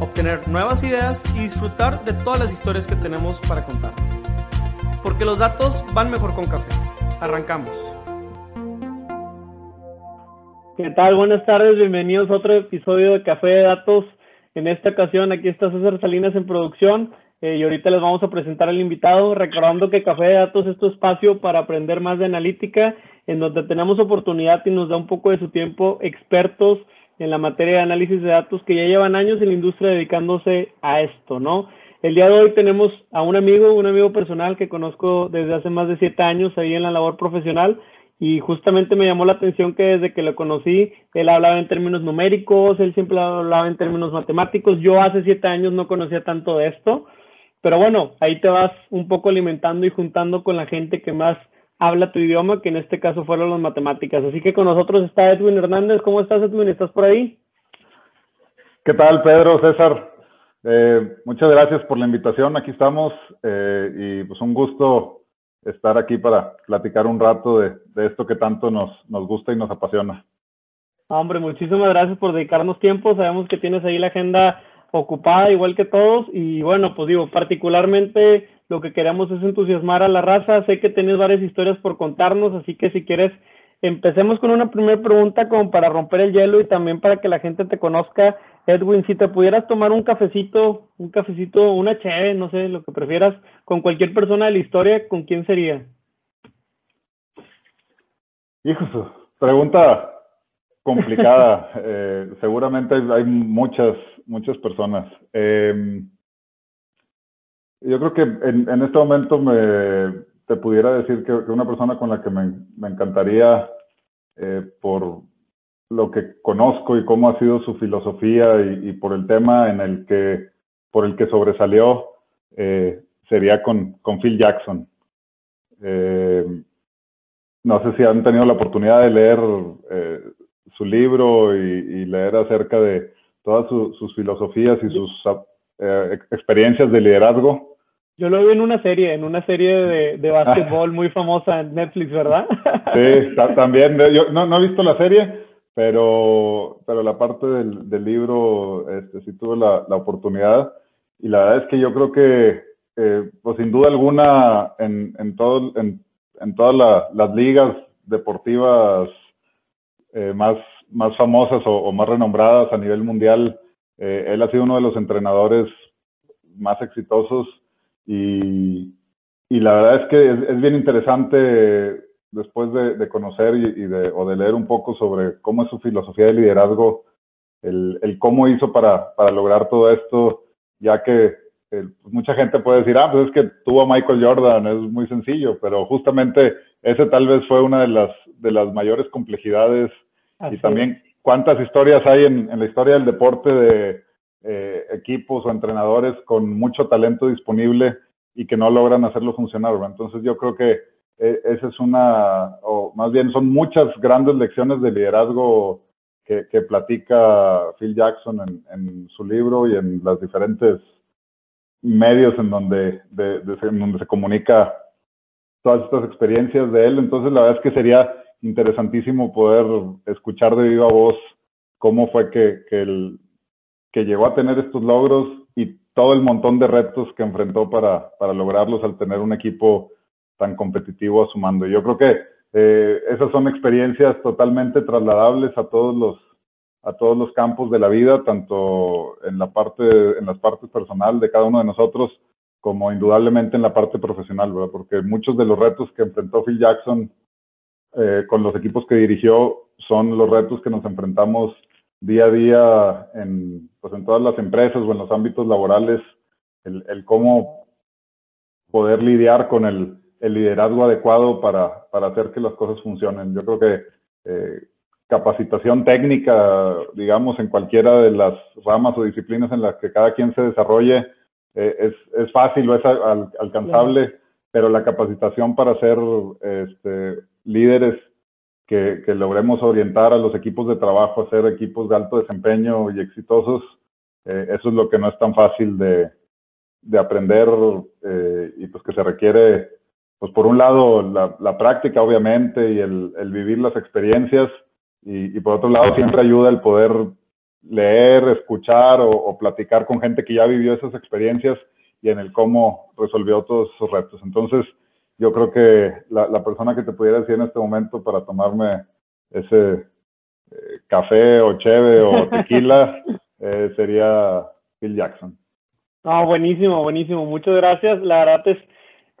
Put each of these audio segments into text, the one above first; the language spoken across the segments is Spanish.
obtener nuevas ideas y disfrutar de todas las historias que tenemos para contar. Porque los datos van mejor con café. Arrancamos. ¿Qué tal? Buenas tardes, bienvenidos a otro episodio de Café de Datos. En esta ocasión aquí está César Salinas en producción eh, y ahorita les vamos a presentar al invitado, recordando que Café de Datos es tu espacio para aprender más de analítica, en donde tenemos oportunidad y nos da un poco de su tiempo expertos en la materia de análisis de datos que ya llevan años en la industria dedicándose a esto, ¿no? El día de hoy tenemos a un amigo, un amigo personal que conozco desde hace más de siete años ahí en la labor profesional y justamente me llamó la atención que desde que lo conocí, él hablaba en términos numéricos, él siempre hablaba en términos matemáticos, yo hace siete años no conocía tanto de esto, pero bueno, ahí te vas un poco alimentando y juntando con la gente que más habla tu idioma, que en este caso fueron las matemáticas. Así que con nosotros está Edwin Hernández. ¿Cómo estás, Edwin? ¿Estás por ahí? ¿Qué tal, Pedro, César? Eh, muchas gracias por la invitación. Aquí estamos eh, y pues un gusto estar aquí para platicar un rato de, de esto que tanto nos, nos gusta y nos apasiona. Hombre, muchísimas gracias por dedicarnos tiempo. Sabemos que tienes ahí la agenda ocupada igual que todos y bueno, pues digo, particularmente lo que queremos es entusiasmar a la raza. Sé que tienes varias historias por contarnos, así que si quieres, empecemos con una primera pregunta como para romper el hielo y también para que la gente te conozca. Edwin, si te pudieras tomar un cafecito, un cafecito, una cheve, no sé, lo que prefieras, con cualquier persona de la historia, ¿con quién sería? Hijo, pregunta complicada. eh, seguramente hay muchas, muchas personas. Eh, yo creo que en, en, este momento me, te pudiera decir que, una persona con la que me, me encantaría, eh, por lo que conozco y cómo ha sido su filosofía y, por el tema en el que, por el que sobresalió, eh, sería con, con Phil Jackson. Eh, no sé si han tenido la oportunidad de leer eh, su libro y, leer acerca de todas su, sus filosofías y sus experiencias de liderazgo. Yo lo vi en una serie, en una serie de, de básquetbol muy famosa en Netflix, ¿verdad? Sí, también. Yo no, no he visto la serie, pero, pero la parte del, del libro este, sí tuve la, la, oportunidad. Y la verdad es que yo creo que, eh, pues sin duda alguna, en, en, todo, en, en todas la, las ligas deportivas eh, más, más famosas o, o, más renombradas a nivel mundial, eh, él ha sido uno de los entrenadores más exitosos y, y la verdad es que es, es bien interesante después de, de conocer y, y, de, o de leer un poco sobre cómo es su filosofía de liderazgo, el, el cómo hizo para, para, lograr todo esto, ya que eh, mucha gente puede decir, ah, pues es que tuvo a Michael Jordan, es muy sencillo, pero justamente ese tal vez fue una de las, de las mayores complejidades Así y también cuántas historias hay en, en, la historia del deporte de eh, equipos o entrenadores con mucho talento disponible y que no logran hacerlo funcionar. Entonces yo creo que eh, esa es una, o más bien son muchas grandes lecciones de liderazgo que, que platica Phil Jackson en, en, su libro y en los diferentes medios en donde, de, de, en donde se comunica todas estas experiencias de él. Entonces la verdad es que sería interesantísimo poder escuchar de viva voz cómo fue que, que, el, que llegó a tener estos logros y todo el montón de retos que enfrentó para, para lograrlos al tener un equipo tan competitivo a su mando. Yo creo que eh, esas son experiencias totalmente trasladables a todos los a todos los campos de la vida, tanto en la parte en las partes personal de cada uno de nosotros como indudablemente en la parte profesional, ¿verdad? Porque muchos de los retos que enfrentó Phil Jackson eh, con los equipos que dirigió son los retos que nos enfrentamos día a día en, pues en todas las empresas o en los ámbitos laborales, el, el cómo poder lidiar con el, el liderazgo adecuado para, para, hacer que las cosas funcionen. Yo creo que eh, capacitación técnica, digamos, en cualquiera de las ramas o disciplinas en las que cada quien se desarrolle, eh, es, es, fácil o es alcanzable, pero la capacitación para ser este, líderes que, que, logremos orientar a los equipos de trabajo a ser equipos de alto desempeño y exitosos, eh, eso es lo que no es tan fácil de, de aprender eh, y pues que se requiere, pues por un lado la, la práctica obviamente y el, el, vivir las experiencias y, y, por otro lado siempre ayuda el poder leer, escuchar o, o, platicar con gente que ya vivió esas experiencias y en el cómo resolvió todos esos retos. Entonces, yo creo que la, la persona que te pudiera decir en este momento para tomarme ese eh, café o cheve o tequila eh, sería Phil Jackson. Ah, buenísimo, buenísimo. Muchas gracias. La verdad es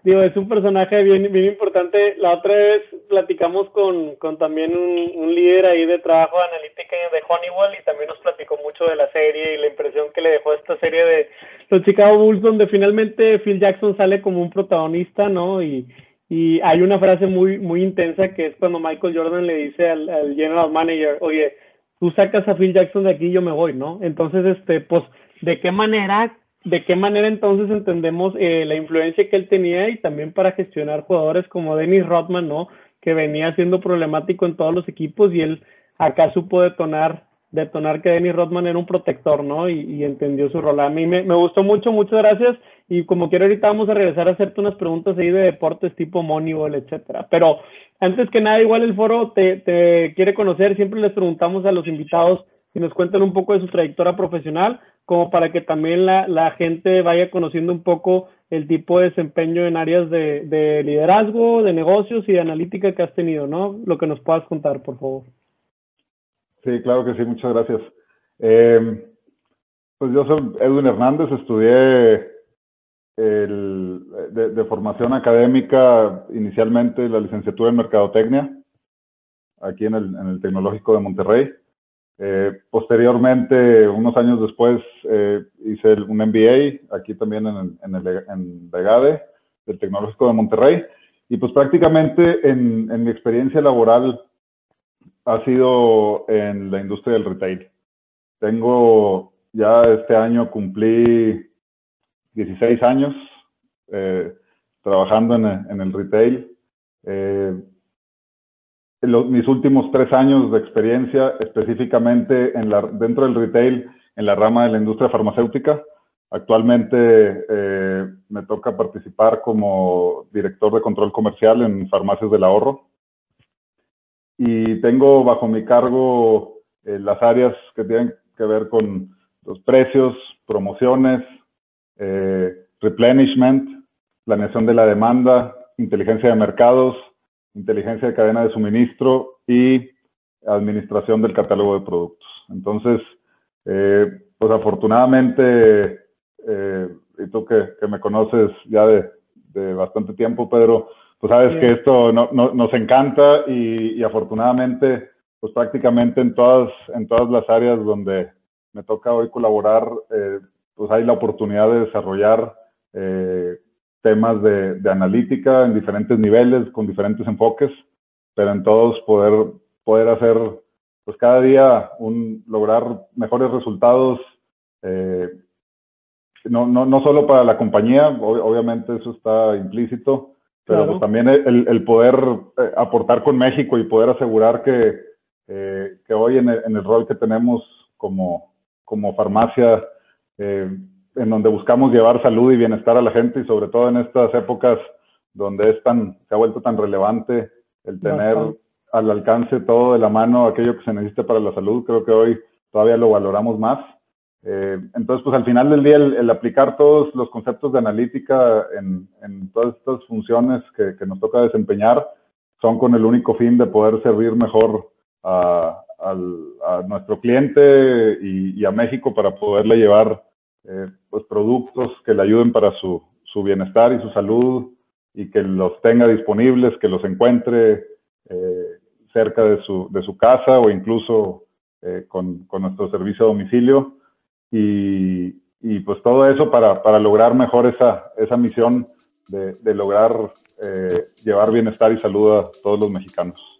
Digo, es un personaje bien, bien importante. La otra vez platicamos con, con también un, un líder ahí de trabajo de analítica de Honeywell y también nos platicó mucho de la serie y la impresión que le dejó esta serie de los Chicago Bulls, donde finalmente Phil Jackson sale como un protagonista, ¿no? Y, y hay una frase muy, muy intensa que es cuando Michael Jordan le dice al, al general manager, oye, tú sacas a Phil Jackson de aquí y yo me voy, ¿no? Entonces, este, pues, ¿de qué manera de qué manera entonces entendemos eh, la influencia que él tenía y también para gestionar jugadores como Dennis Rodman, ¿no? Que venía siendo problemático en todos los equipos y él acá supo detonar, detonar que Dennis Rodman era un protector, ¿no? Y, entendió su rol. A mí me, gustó mucho, muchas gracias. Y como quiero ahorita vamos a regresar a hacerte unas preguntas ahí de deportes tipo Moneyball, etcétera. Pero antes que nada, igual el foro te, te quiere conocer. Siempre les preguntamos a los invitados que nos cuenten un poco de su trayectoria profesional como para que también la, la gente vaya conociendo un poco el tipo de desempeño en áreas de, de, liderazgo, de negocios y de analítica que has tenido, ¿no? Lo que nos puedas contar, por favor. Sí, claro que sí, muchas gracias. Eh, pues yo soy Edwin Hernández, estudié el, de, de, formación académica inicialmente la licenciatura en Mercadotecnia, aquí en el, en el Tecnológico de Monterrey. Eh, posteriormente, unos años después, eh, hice un MBA aquí también en, en, el, en Vegade, del Tecnológico de Monterrey. Y pues prácticamente en, en, mi experiencia laboral ha sido en la industria del retail. Tengo, ya este año cumplí 16 años eh, trabajando en, en, el retail. Mis últimos tres años de experiencia específicamente en dentro del retail en la rama de la industria farmacéutica. Actualmente eh, me toca participar como director de control comercial en farmacias del ahorro y tengo bajo mi cargo eh, las áreas que tienen que ver con los precios, promociones, eh, replenishment, planeación de la demanda, inteligencia de mercados, inteligencia de cadena de suministro y administración del catálogo de productos. Entonces, eh, pues afortunadamente, eh, y tú que, que, me conoces ya de, de, bastante tiempo, Pedro, pues sabes que esto no, no, nos encanta y, y, afortunadamente, pues prácticamente en todas, en todas las áreas donde me toca hoy colaborar, eh, pues hay la oportunidad de desarrollar eh, temas de, de, analítica en diferentes niveles, con diferentes enfoques, pero en todos poder, poder hacer, pues cada día, un, lograr mejores resultados, eh, no, no, no solo para la compañía, ob obviamente eso está implícito, pero claro. pues también el, el poder eh, aportar con México y poder asegurar que, eh, que hoy en el, en el, rol que tenemos como, como farmacia, eh, en donde buscamos llevar salud y bienestar a la gente y sobre todo en estas épocas donde es tan, se ha vuelto tan relevante el tener al alcance todo de la mano aquello que se necesita para la salud, creo que hoy todavía lo valoramos más. Eh, entonces, pues al final del día, el, el, aplicar todos los conceptos de analítica en, en todas estas funciones que, que, nos toca desempeñar son con el único fin de poder servir mejor a, al, a nuestro cliente y, y, a México para poderle llevar eh, pues productos que le ayuden para su, su, bienestar y su salud y que los tenga disponibles, que los encuentre eh, cerca de su, de su, casa o incluso eh, con, con, nuestro servicio a domicilio. Y, y pues todo eso para, para, lograr mejor esa, esa misión de, de lograr eh, llevar bienestar y salud a todos los mexicanos.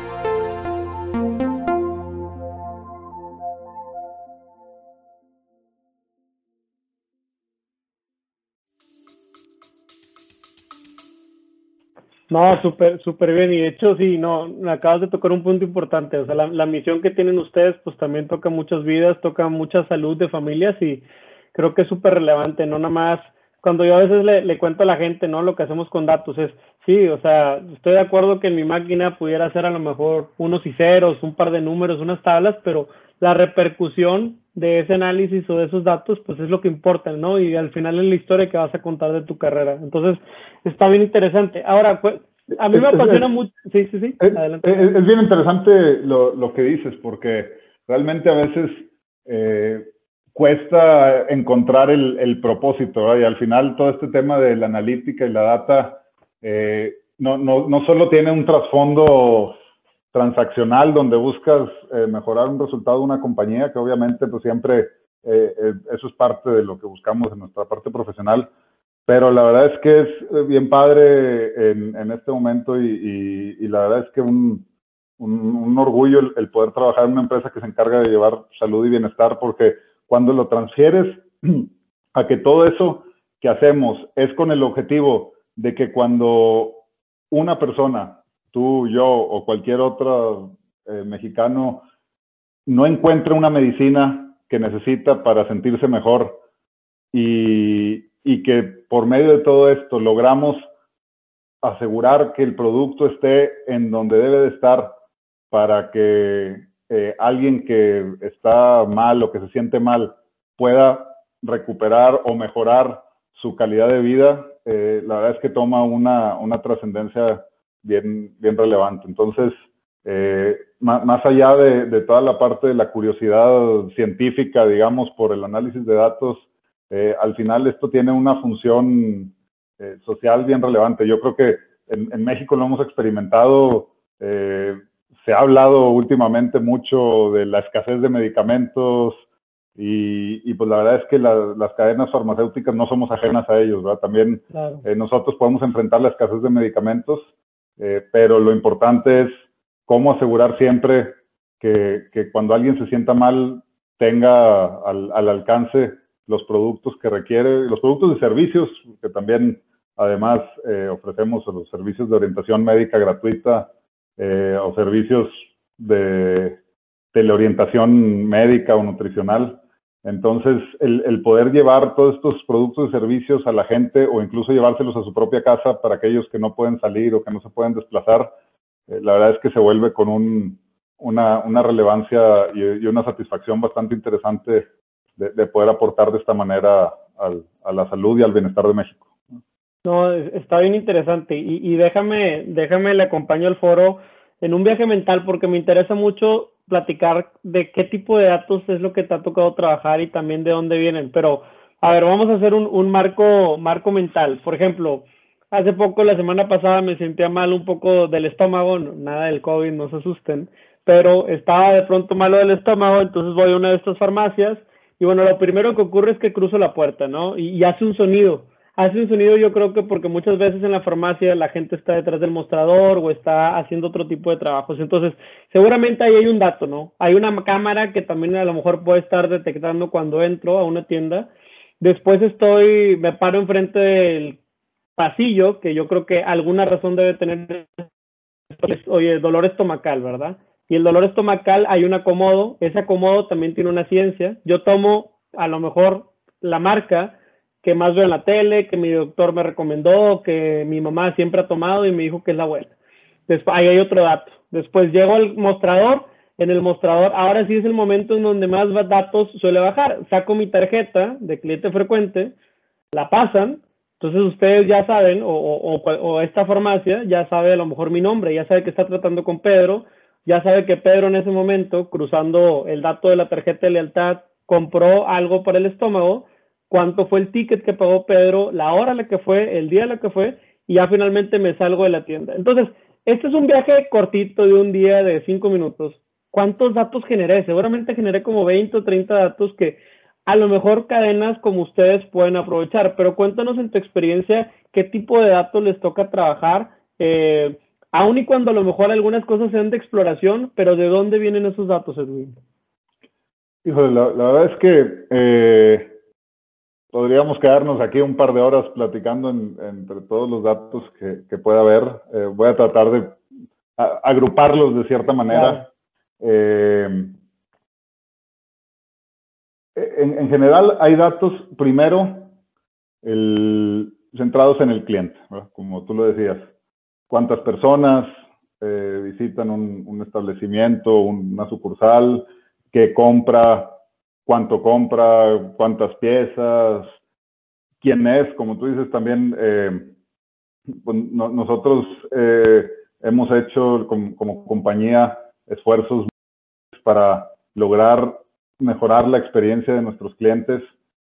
No, súper, súper bien. Y de hecho, sí, no, acabas de tocar un punto importante. O sea, la, la, misión que tienen ustedes, pues también toca muchas vidas, toca mucha salud de familias y creo que es súper relevante. No nada más, cuando yo a veces le, le, cuento a la gente, ¿no? Lo que hacemos con datos es, sí, o sea, estoy de acuerdo que en mi máquina pudiera hacer a lo mejor unos y ceros, un par de números, unas tablas, pero la repercusión de ese análisis o de esos datos, pues es lo que importa, ¿no? Y al final es la historia que vas a contar de tu carrera. Entonces, está bien interesante. Ahora, pues, a mí me apasiona mucho. Sí, sí, sí. Adelante. Es, bien interesante lo, lo, que dices, porque realmente a veces eh, cuesta encontrar el, el propósito, y al final todo este tema de la analítica y la data eh, no, no, no solo tiene un trasfondo transaccional donde buscas eh, mejorar un resultado de una compañía, que obviamente pues siempre eh, eh, eso es parte de lo que buscamos en nuestra parte profesional, pero la verdad es que es bien padre en, este momento y, la verdad es que un, orgullo el, poder trabajar en una empresa que se encarga de llevar salud y bienestar, porque cuando lo transfieres a que todo eso que hacemos es con el objetivo de que cuando una persona tú, yo o cualquier otro eh, mexicano no encuentre una medicina que necesita para sentirse mejor y, que por medio de todo esto logramos asegurar que el producto esté en donde debe de estar para que eh, alguien que está mal o que se siente mal pueda recuperar o mejorar su calidad de vida, eh, la verdad es que toma una, una trascendencia bien, bien relevante. Entonces, eh, más, allá de, de, toda la parte de la curiosidad científica, digamos, por el análisis de datos, eh, al final esto tiene una función eh, social bien relevante. Yo creo que en, en México lo hemos experimentado. Eh, se ha hablado últimamente mucho de la escasez de medicamentos y, y pues la verdad es que la, las cadenas farmacéuticas no somos ajenas a ellos, ¿verdad? También claro. Nosotros podemos enfrentar la escasez de medicamentos pero lo importante es cómo asegurar siempre que, que cuando alguien se sienta mal tenga al, al, alcance los productos que requiere, los productos y servicios que también además eh, ofrecemos los servicios de orientación médica gratuita eh, o servicios de teleorientación médica o nutricional. Entonces, el, el, poder llevar todos estos productos y servicios a la gente o incluso llevárselos a su propia casa para aquellos que no pueden salir o que no se pueden desplazar, eh, la verdad es que se vuelve con un, una, una, relevancia y, y, una satisfacción bastante interesante de, de poder aportar de esta manera al, a la salud y al bienestar de México. No, está bien interesante y, y déjame, déjame le acompaño al foro en un viaje mental porque me interesa mucho platicar de qué tipo de datos es lo que te ha tocado trabajar y también de dónde vienen. Pero, a ver, vamos a hacer un, marco, marco mental. Por ejemplo, hace poco, la semana pasada, me sentía mal un poco del estómago, nada del COVID, no se asusten, pero estaba de pronto malo del estómago, entonces voy a una de estas farmacias y bueno, lo primero que ocurre es que cruzo la puerta, ¿no? Y, hace un sonido hace un sonido yo creo que porque muchas veces en la farmacia la gente está detrás del mostrador o está haciendo otro tipo de trabajos. Entonces, seguramente ahí hay un dato, ¿no? Hay una cámara que también a lo mejor puede estar detectando cuando entro a una tienda. Después estoy, me paro enfrente del pasillo, que yo creo que alguna razón debe tener, oye, dolor estomacal, ¿verdad? Y el dolor estomacal hay un acomodo, ese acomodo también tiene una ciencia. Yo tomo a lo mejor la marca, que más veo en la tele, que mi doctor me recomendó, que mi mamá siempre ha tomado y me dijo que es la buena. Después, ahí hay otro dato. Después llego al mostrador. En el mostrador, ahora sí es el momento en donde más datos suele bajar. Saco mi tarjeta de cliente frecuente, la pasan, entonces ustedes ya saben, o, o, o, esta farmacia ya sabe a lo mejor mi nombre, ya sabe que está tratando con Pedro, ya sabe que Pedro en ese momento, cruzando el dato de la tarjeta de lealtad, compró algo para el estómago, cuánto fue el ticket que pagó Pedro, la hora la que fue, el día la que fue, y ya finalmente me salgo de la tienda. Entonces, este es un viaje cortito de un día de cinco minutos. ¿Cuántos datos generé? Seguramente generé como 20 o 30 datos que a lo mejor cadenas como ustedes pueden aprovechar, pero cuéntanos en tu experiencia qué tipo de datos les toca trabajar, eh, aun y cuando a lo mejor algunas cosas sean de exploración, pero ¿de dónde vienen esos datos, Edwin? Híjole, la, verdad es que eh, podríamos quedarnos aquí un par de horas platicando entre todos los datos que, pueda haber. Eh, voy a tratar de agruparlos de cierta manera. Eh, en, general hay datos, primero, centrados en el cliente, como tú lo decías. ¿Cuántas personas visitan un, establecimiento, una sucursal? qué compra, cuánto compra, cuántas piezas, quién es, como tú dices también, eh, pues, nosotros eh, hemos hecho como, compañía esfuerzos para lograr mejorar la experiencia de nuestros clientes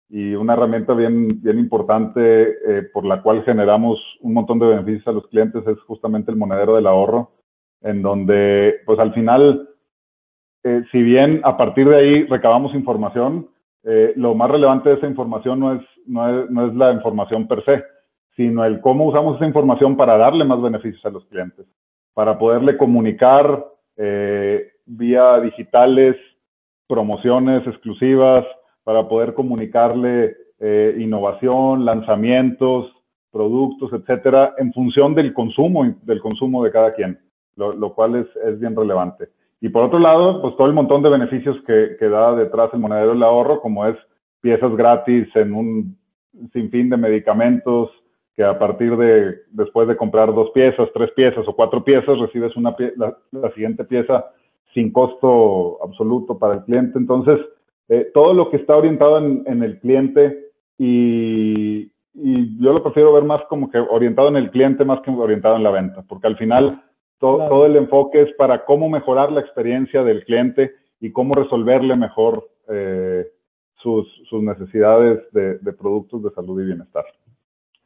y una herramienta bien, bien importante eh, por la cual generamos un montón de beneficios a los clientes es justamente el monedero del ahorro, en donde pues al final eh, si bien a partir de ahí recabamos información, eh, lo más relevante de esa información no es, no es, la información per se, sino el cómo usamos esa información para darle más beneficios a los clientes, para poderle comunicar vía digitales promociones exclusivas, para poder comunicarle innovación, lanzamientos, productos, etcétera, en función del consumo, del consumo de cada quien, lo, cual es, es bien relevante. Y por otro lado, pues todo el montón de beneficios que, que da detrás el monedero del ahorro, como es piezas gratis en un sinfín de medicamentos, que a partir de, después de comprar dos piezas, tres piezas o cuatro piezas, recibes una la, siguiente pieza sin costo absoluto para el cliente. Entonces, eh, todo lo que está orientado en, en el cliente y, y, yo lo prefiero ver más como que orientado en el cliente más que orientado en la venta, porque al final todo, el enfoque es para cómo mejorar la experiencia del cliente y cómo resolverle mejor eh, sus, necesidades de, productos de salud y bienestar.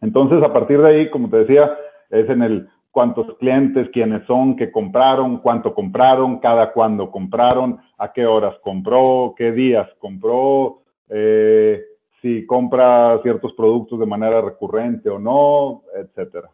Entonces, a partir de ahí, como te decía, es en el cuántos clientes, quiénes son, qué compraron, cuánto compraron, cada cuándo compraron, a qué horas compró, qué días compró, eh, si compra ciertos productos de manera recurrente o no, etcétera.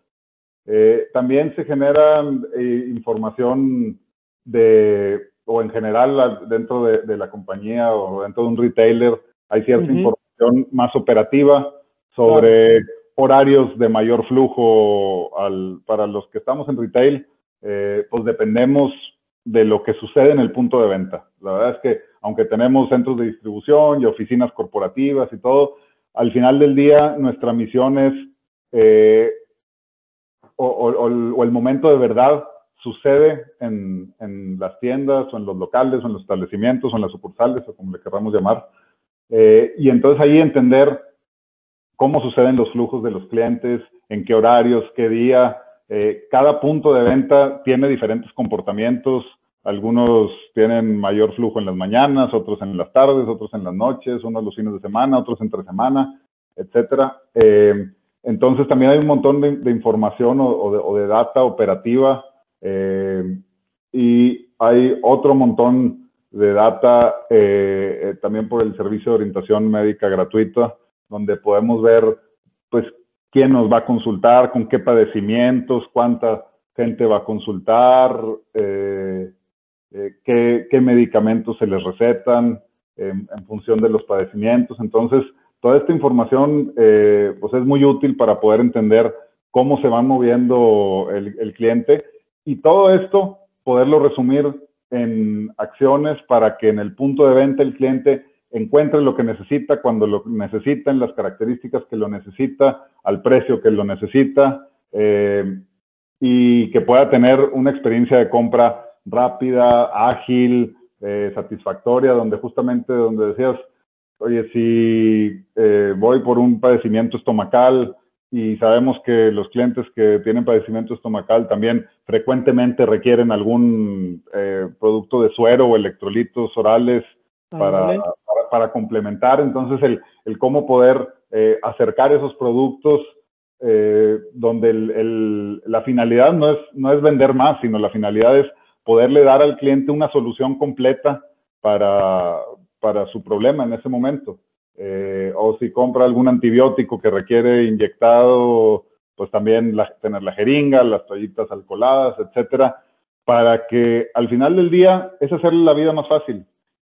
Eh, también se genera eh, información de, o en general dentro de, la compañía o dentro de un retailer, hay cierta información más operativa sobre horarios de mayor flujo al, para los que estamos en retail, eh, pues dependemos de lo que sucede en el punto de venta. La verdad es que aunque tenemos centros de distribución y oficinas corporativas y todo, al final del día nuestra misión es eh, o, el momento de verdad sucede en, las tiendas o en los locales o en los establecimientos o en las sucursales o como le queramos llamar. Eh, y entonces ahí entender cómo suceden los flujos de los clientes, en qué horarios, qué día. Eh, cada punto de venta tiene diferentes comportamientos. Algunos tienen mayor flujo en las mañanas, otros en las tardes, otros en las noches, unos los fines de semana, otros entre semana, etcétera. Eh, entonces también hay un montón de, información o, de, data operativa eh, y hay otro montón de data eh, eh, también por el servicio de orientación médica gratuita, donde podemos ver pues quién nos va a consultar, con qué padecimientos, cuánta gente va a consultar, qué, medicamentos se les recetan en función de los padecimientos. Entonces, Toda esta información eh, pues es muy útil para poder entender cómo se va moviendo el, cliente y todo esto poderlo resumir en acciones para que en el punto de venta el cliente encuentre lo que necesita cuando lo necesita, en las características que lo necesita, al precio que lo necesita, eh, y que pueda tener una experiencia de compra rápida, ágil, eh, satisfactoria, donde justamente donde decías, oye, si eh, voy por un padecimiento estomacal y sabemos que los clientes que tienen padecimiento estomacal también frecuentemente requieren algún eh, producto de suero o electrolitos orales para, para, complementar, entonces el, el cómo poder acercar esos productos donde el, la finalidad no es, no es vender más, sino la finalidad es poderle dar al cliente una solución completa para, para su problema en ese momento. Eh, o si compra algún antibiótico que requiere inyectado, pues también tener la jeringa, las toallitas alcoholadas, etcétera, para que al final del día es hacerle la vida más fácil.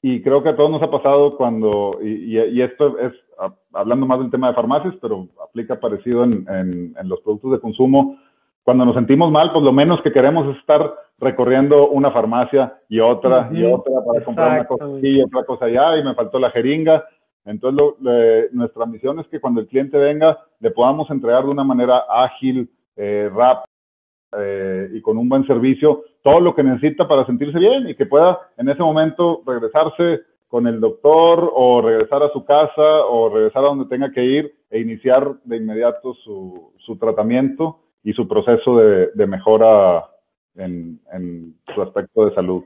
Y creo que a todos nos ha pasado cuando, y, y, esto es hablando más del tema de farmacias, pero aplica parecido en, en, en los productos de consumo, cuando nos sentimos mal, pues lo menos que queremos es estar recorriendo una farmacia y otra y otra para comprar una cosa aquí y otra cosa allá y me faltó la jeringa. Entonces, nuestra misión es que cuando el cliente venga, le podamos entregar de una manera ágil, eh, rápida eh, y con un buen servicio todo lo que necesita para sentirse bien y que pueda en ese momento regresarse con el doctor o regresar a su casa o regresar a donde tenga que ir e iniciar de inmediato su, su tratamiento y su proceso de, mejora en, su aspecto de salud.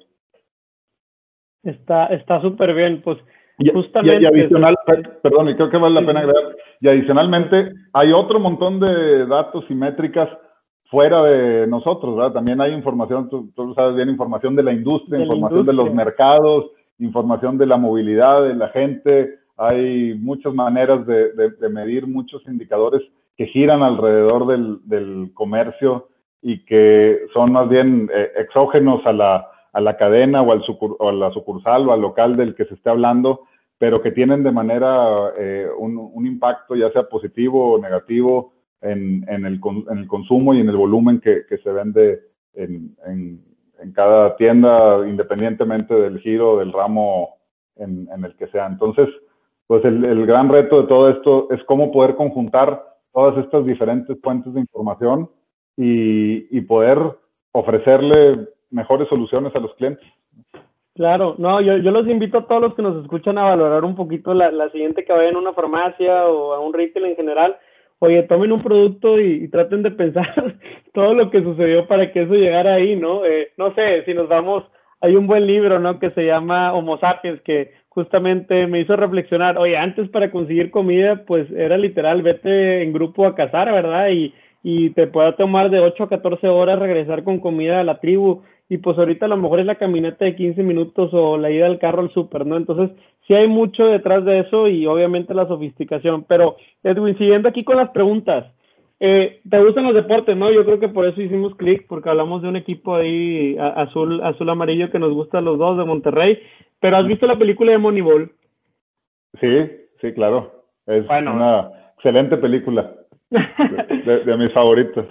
Está está súper bien, pues y, justamente. Y, adicional, perdón, y creo que vale la pena agregar, y adicionalmente hay otro montón de datos y métricas fuera de nosotros, ¿verdad? También hay información, tú, sabes bien, información de la industria, información de los mercados, información de la movilidad de la gente, hay muchas maneras de, de medir muchos indicadores que giran alrededor del, del comercio y que son más bien eh, exógenos a la, a la cadena o, al a la sucursal o al local del que se esté hablando, pero que tienen de manera eh, un, un, impacto ya sea positivo o negativo en, en, el, en, el, consumo y en el volumen que, que se vende en, en, cada tienda, independientemente del giro, del ramo en, el que sea. Entonces, pues el, el gran reto de todo esto es cómo poder conjuntar todas estas diferentes fuentes de información y, poder ofrecerle mejores soluciones a los clientes. Claro, no, yo, yo los invito a todos los que nos escuchan a valorar un poquito la, la siguiente que vayan a una farmacia o a un retail en general. Oye, tomen un producto y, traten de pensar todo lo que sucedió para que eso llegara ahí, ¿no? Eh, no sé, si nos vamos, hay un buen libro, ¿no? Que se llama Homo sapiens, que justamente me hizo reflexionar, oye, antes para conseguir comida, pues era literal, vete en grupo a cazar, ¿verdad? Y, y te pueda tomar de 8 a 14 horas regresar con comida a la tribu. Y pues ahorita a lo mejor es la caminata de 15 minutos o la ida al carro al súper, ¿no? Entonces, sí hay mucho detrás de eso y obviamente la sofisticación. Pero, Edwin, siguiendo aquí con las preguntas, eh, ¿te gustan los deportes, no? Yo creo que por eso hicimos clic, porque hablamos de un equipo ahí azul, azul amarillo que nos gusta los dos de Monterrey. Pero ¿has visto la película de Moneyball? Sí, sí, claro. Es una excelente película. De, mis favoritos.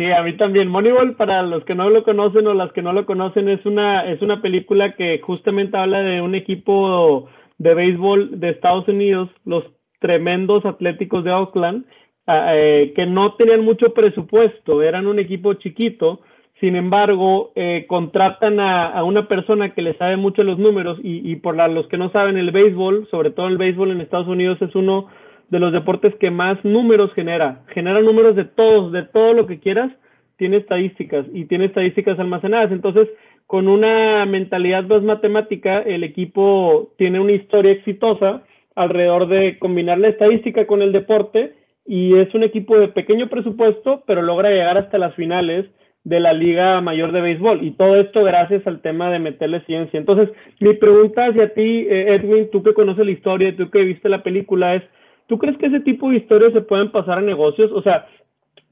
Sí, a mí también. Moneyball, para los que no lo conocen o las que no lo conocen, es una, es una película que justamente habla de un equipo de béisbol de Estados Unidos, los tremendos Atléticos de Oakland, ah, eh, que no tenían mucho presupuesto, eran un equipo chiquito, sin embargo, eh, contratan a, una persona que le sabe mucho los números y, por los que no saben, el béisbol, sobre todo el béisbol en Estados Unidos, es uno de los deportes que más números genera. Genera números de todos, de todo lo que quieras, tiene estadísticas y tiene estadísticas almacenadas. Entonces, con una mentalidad más matemática, el equipo tiene una historia exitosa alrededor de combinar la estadística con el deporte y es un equipo de pequeño presupuesto, pero logra llegar hasta las finales de la Liga Mayor de Béisbol. Y todo esto gracias al tema de meterle ciencia. Entonces, mi pregunta hacia ti, eh, Edwin, tú que conoces la historia, tú que viste la película, es, ¿tú crees que ese tipo de historias se pueden pasar a negocios? O sea,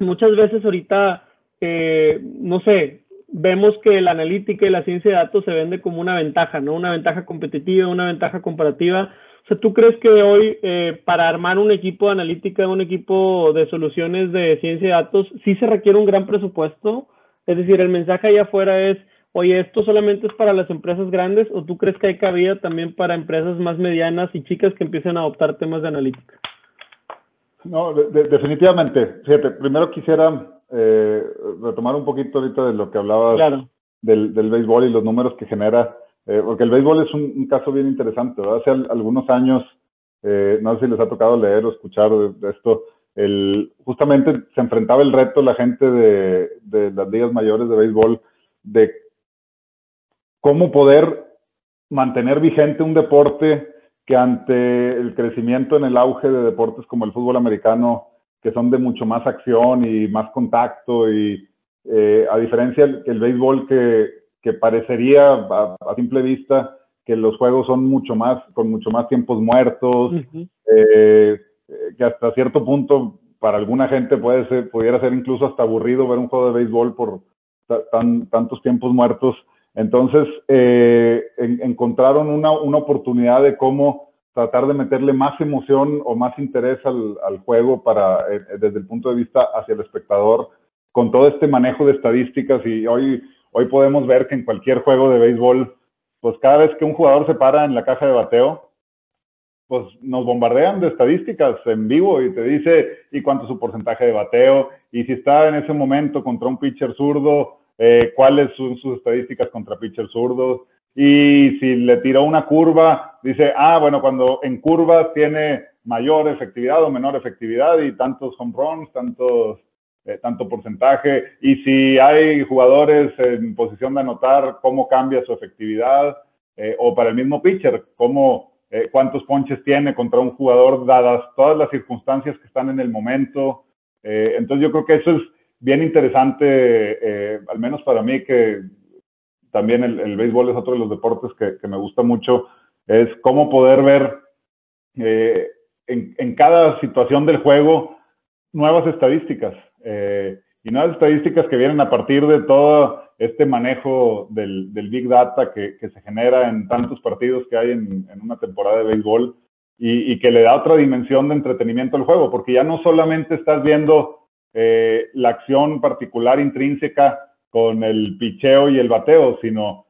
muchas veces ahorita, eh, no sé, vemos que la analítica y la ciencia de datos se vende como una ventaja, ¿no? Una ventaja competitiva, una ventaja comparativa. O sea, ¿tú crees que hoy eh, para armar un equipo de analítica, un equipo de soluciones de ciencia de datos, sí se requiere un gran presupuesto? Es decir, el mensaje allá afuera es, oye, esto solamente es para las empresas grandes o tú crees que hay cabida también para empresas más medianas y chicas que empiecen a adoptar temas de analítica? No, definitivamente. Fíjate, primero quisiera eh, retomar un poquito ahorita de lo que hablabas del, del, béisbol y los números que genera, eh, porque el béisbol es un, caso bien interesante, ¿verdad? Hace algunos años, eh, no sé si les ha tocado leer o escuchar de, esto, el, justamente se enfrentaba el reto la gente de, de las ligas mayores de béisbol de cómo poder mantener vigente un deporte que ante el crecimiento en el auge de deportes como el fútbol americano, que son de mucho más acción y más contacto, y eh, a diferencia del el béisbol que, que parecería a, simple vista que los juegos son mucho más, con mucho más tiempos muertos, eh, que hasta cierto punto para alguna gente puede ser, pudiera ser incluso hasta aburrido ver un juego de béisbol por tan, tantos tiempos muertos. Entonces, eh, encontraron una, una, oportunidad de cómo tratar de meterle más emoción o más interés al, al juego para, eh, desde el punto de vista hacia el espectador, con todo este manejo de estadísticas. Y hoy, hoy podemos ver que en cualquier juego de béisbol, pues cada vez que un jugador se para en la caja de bateo, pues nos bombardean de estadísticas en vivo y te dice y cuánto es su porcentaje de bateo y si está en ese momento contra un pitcher zurdo eh, cuáles son sus estadísticas contra pitchers zurdos. Y si le tiró una curva, dice, ah, bueno, cuando en curvas tiene mayor efectividad o menor efectividad y tantos home runs, tantos, eh, tanto porcentaje. Y si hay jugadores en posición de anotar, cómo cambia su efectividad. Eh, o para el mismo pitcher, cómo, cuántos ponches tiene contra un jugador, dadas todas las circunstancias que están en el momento. entonces yo creo que eso es bien interesante, eh, al menos para mí, que también el, béisbol es otro de los deportes que, me gusta mucho, es cómo poder ver eh, en, cada situación del juego nuevas estadísticas. Eh, y nuevas estadísticas que vienen a partir de todo este manejo del, Big Data que, se genera en tantos partidos que hay en, una temporada de béisbol y, y, que le da otra dimensión de entretenimiento al juego, porque ya no solamente estás viendo eh, la acción particular intrínseca con el picheo y el bateo, sino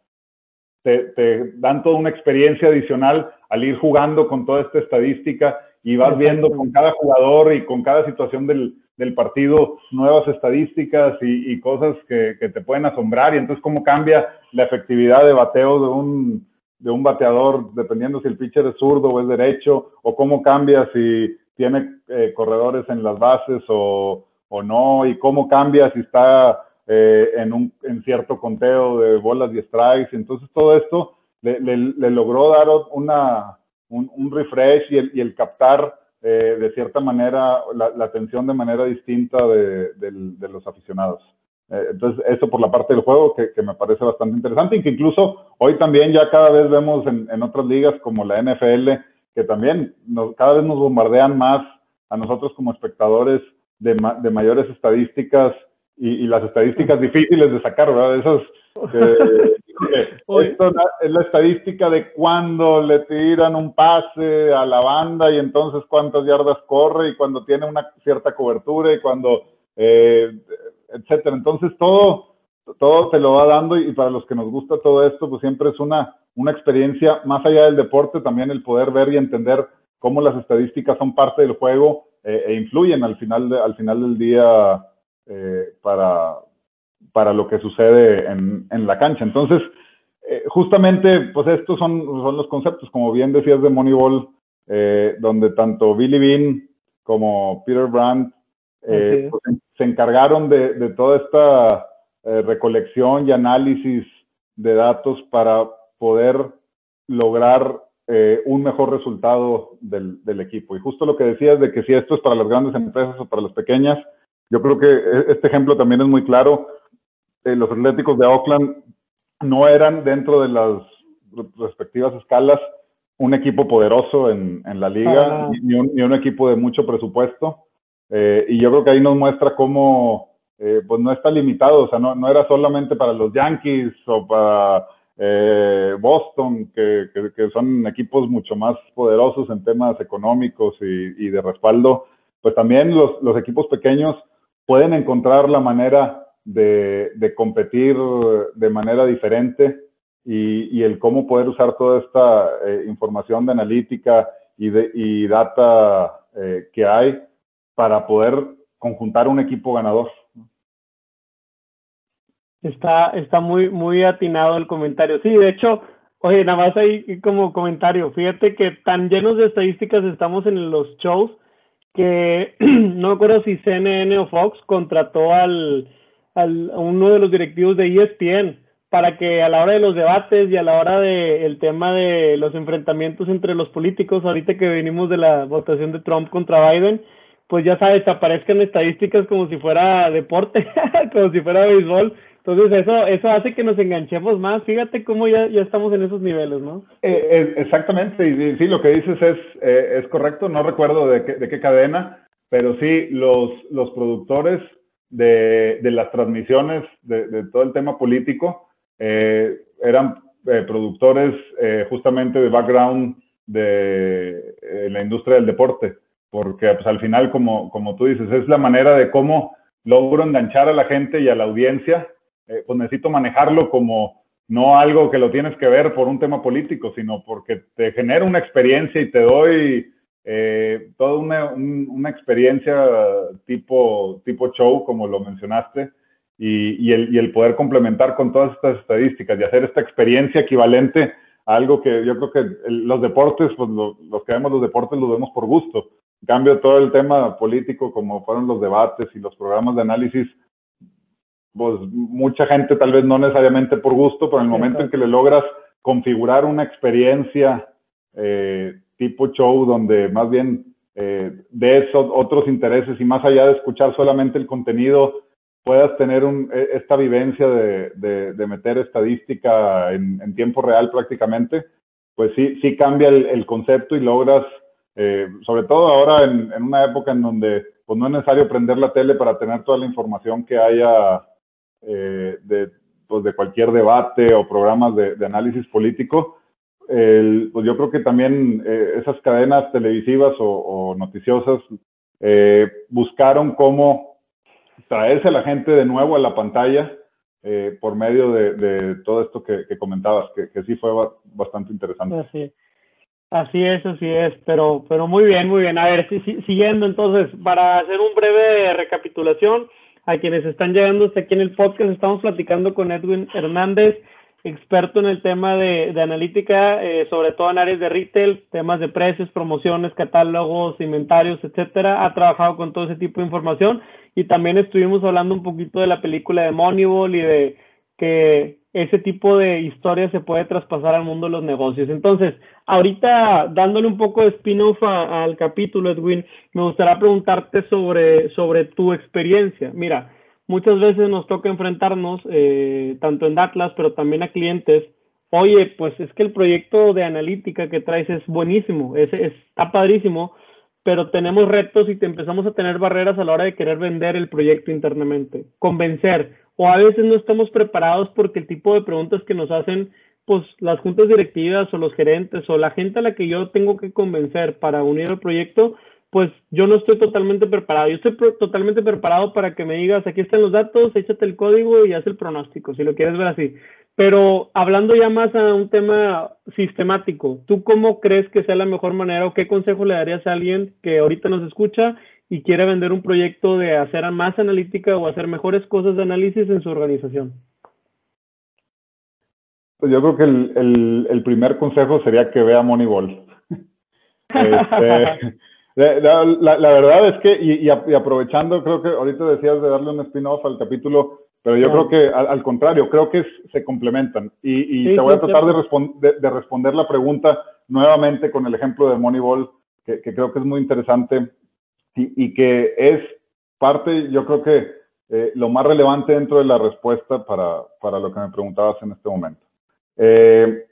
te, dan toda una experiencia adicional al ir jugando con toda esta estadística y vas viendo con cada jugador y con cada situación del, partido nuevas estadísticas y, cosas que, te pueden asombrar. Y entonces cómo cambia la efectividad de bateo de un, de un bateador dependiendo si el pitcher es zurdo o es derecho o cómo cambia si tiene eh, corredores en las bases o, o no, y cómo cambia si está eh, en, un, en cierto conteo de bolas y strikes. Entonces todo esto le, le, logró dar una, un, un, refresh y el, y el captar eh, de cierta manera la, la, atención de manera distinta de, de, los aficionados. Eh, entonces, eso por la parte del juego que, que, me parece bastante interesante y que incluso hoy también ya cada vez vemos en, en otras ligas como la NFL que también nos, cada vez nos bombardean más a nosotros como espectadores de, de mayores estadísticas y, las estadísticas difíciles de sacar, ¿verdad? Esas, eh, esto es la estadística de cuando le tiran un pase a la banda y entonces cuántas yardas corre y cuando tiene una cierta cobertura y cuando, eh, etcétera. Entonces todo, todo se lo va dando y, para los que nos gusta todo esto, pues siempre es una, una experiencia más allá del deporte, también el poder ver y entender cómo las estadísticas son parte del juego eh, e influyen al final, al final del día eh, para, para lo que sucede en, en la cancha. Entonces, eh, justamente, pues estos son, son los conceptos, como bien decías de Moneyball, donde tanto Billy Bean como Peter Brandt pues, se encargaron de, de toda esta recolección y análisis de datos para poder lograr eh, un mejor resultado del, del, equipo. Y justo lo que decías de que si esto es para las grandes empresas o para las pequeñas, yo creo que e, este ejemplo también es muy claro. Eh, los Atléticos de Oakland no eran dentro de las respectivas escalas un equipo poderoso en, en la liga, ni, un, ni, un, equipo de mucho presupuesto. Eh, y yo creo que ahí nos muestra cómo pues no está limitado, o sea, no, no era solamente para los Yankees o para eh, Boston, que, son equipos mucho más poderosos en temas económicos y, de respaldo, pues también los, equipos pequeños pueden encontrar la manera de, competir de manera diferente y, el cómo poder usar toda esta eh, información de analítica y, de, data eh, que hay para poder conjuntar un equipo ganador. Está, está muy, muy atinado el comentario. Sí, de hecho, oye, nada más ahí como comentario, fíjate que tan llenos de estadísticas estamos en los shows que no me acuerdo si CNN o Fox contrató al, al, a uno de los directivos de ESPN para que a la hora de los debates y a la hora del el tema de los enfrentamientos entre los políticos, ahorita que venimos de la votación de Trump contra Biden, pues ya sabes, aparezcan estadísticas como si fuera deporte, como si fuera béisbol. Entonces eso, eso hace que nos enganchemos más. Fíjate cómo ya, ya estamos en esos niveles, ¿no? Eh, eh, exactamente, y sí, lo que dices es, eh, es correcto. No recuerdo de qué, de qué cadena, pero sí, los, los productores de, de las transmisiones de, de todo el tema político, eran productores justamente de background de la industria del deporte, porque pues, al final, como, como tú dices, es la manera de cómo logro enganchar a la gente y a la audiencia, pues necesito manejarlo como no algo que lo tienes que ver por un tema político, sino porque te genera una experiencia y te doy toda una, una, experiencia tipo, tipo show, como lo mencionaste, y, el, y, el, poder complementar con todas estas estadísticas y hacer esta experiencia equivalente a algo que yo creo que los deportes, pues los que vemos los deportes los vemos por gusto. En cambio, todo el tema político, como fueron los debates y los programas de análisis, pues mucha gente tal vez no necesariamente por gusto, pero en el momento en que le logras configurar una experiencia eh, tipo show donde más bien eh, de esos otros intereses y más allá de escuchar solamente el contenido, puedas tener un, e, esta vivencia de, de, meter estadística en, en, tiempo real prácticamente, pues sí, sí cambia el, el concepto y logras, eh, sobre todo ahora en, en, una época en donde pues no es necesario prender la tele para tener toda la información que haya eh, de, pues de cualquier debate o programas de, de análisis político. El, pues yo creo que también eh, esas cadenas televisivas o, noticiosas eh, buscaron cómo traerse a la gente de nuevo a la pantalla eh, por medio de, todo esto que, comentabas, que, sí fue bastante interesante. Así, así es, así es, pero, pero muy bien, muy bien. A ver, siguiendo entonces, para hacer un breve recapitulación, a quienes están llegando hasta aquí en el podcast, estamos platicando con Edwin Hernández, experto en el tema de, de analítica, eh, sobre todo en áreas de retail, temas de precios, promociones, catálogos, inventarios, etcétera. Ha trabajado con todo ese tipo de información y también estuvimos hablando un poquito de la película de Moneyball y de que ese tipo de historia se puede traspasar al mundo de los negocios. Entonces, ahorita dándole un poco de spin-off al capítulo, Edwin, me gustaría preguntarte sobre, sobre tu experiencia. Mira, muchas veces nos toca enfrentarnos, eh, tanto en Atlas, pero también a clientes. Oye, pues es que el proyecto de analítica que traes es buenísimo, es, está padrísimo, pero tenemos retos y te empezamos a tener barreras a la hora de querer vender el proyecto internamente, convencer, o a veces no estamos preparados porque el tipo de preguntas que nos hacen pues las juntas directivas o los gerentes o la gente a la que yo tengo que convencer para unir el proyecto, pues yo no estoy totalmente preparado. Yo estoy totalmente preparado para que me digas, aquí están los datos, échate el código y haz el pronóstico, si lo quieres ver así. Pero hablando ya más a un tema sistemático, ¿tú cómo crees que sea la mejor manera o qué consejo le darías a alguien que ahorita nos escucha y quiere vender un proyecto de hacer más analítica o hacer mejores cosas de análisis en su organización? Pues yo creo que el, el, primer consejo sería que vea Moneyball. este, la, la, verdad es que, y, y, aprovechando, creo que ahorita decías de darle un spin-off al capítulo, pero yo creo que al, contrario, creo que se complementan. Y, y te voy a tratar de, de, responder la pregunta nuevamente con el ejemplo de Moneyball, que, que creo que es muy interesante y, y, que es parte, yo creo que eh, lo más relevante dentro de la respuesta para, para lo que me preguntabas en este momento. Eh,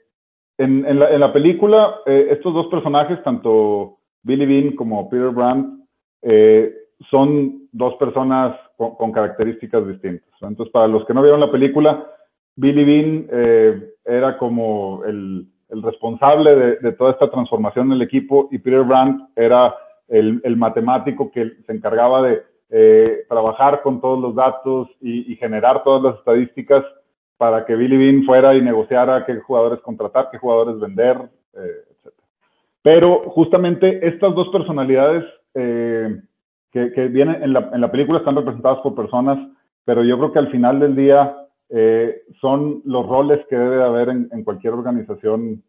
en, en, la, en, la, película, eh, estos dos personajes, tanto Billy Bean como Peter Brandt eh, son dos personas con, características distintas. Entonces, para los que no vieron la película, Billy Bean eh, era como el, responsable de, toda esta transformación del equipo y Peter Brandt era el, matemático que se encargaba de eh, trabajar con todos los datos y, generar todas las estadísticas para que Billy Bean fuera y negociara qué jugadores contratar, qué jugadores vender, pero justamente estas dos personalidades eh, que, vienen en la, película están representadas por personas, pero yo creo que al final del día eh, son los roles que debe haber en, cualquier organización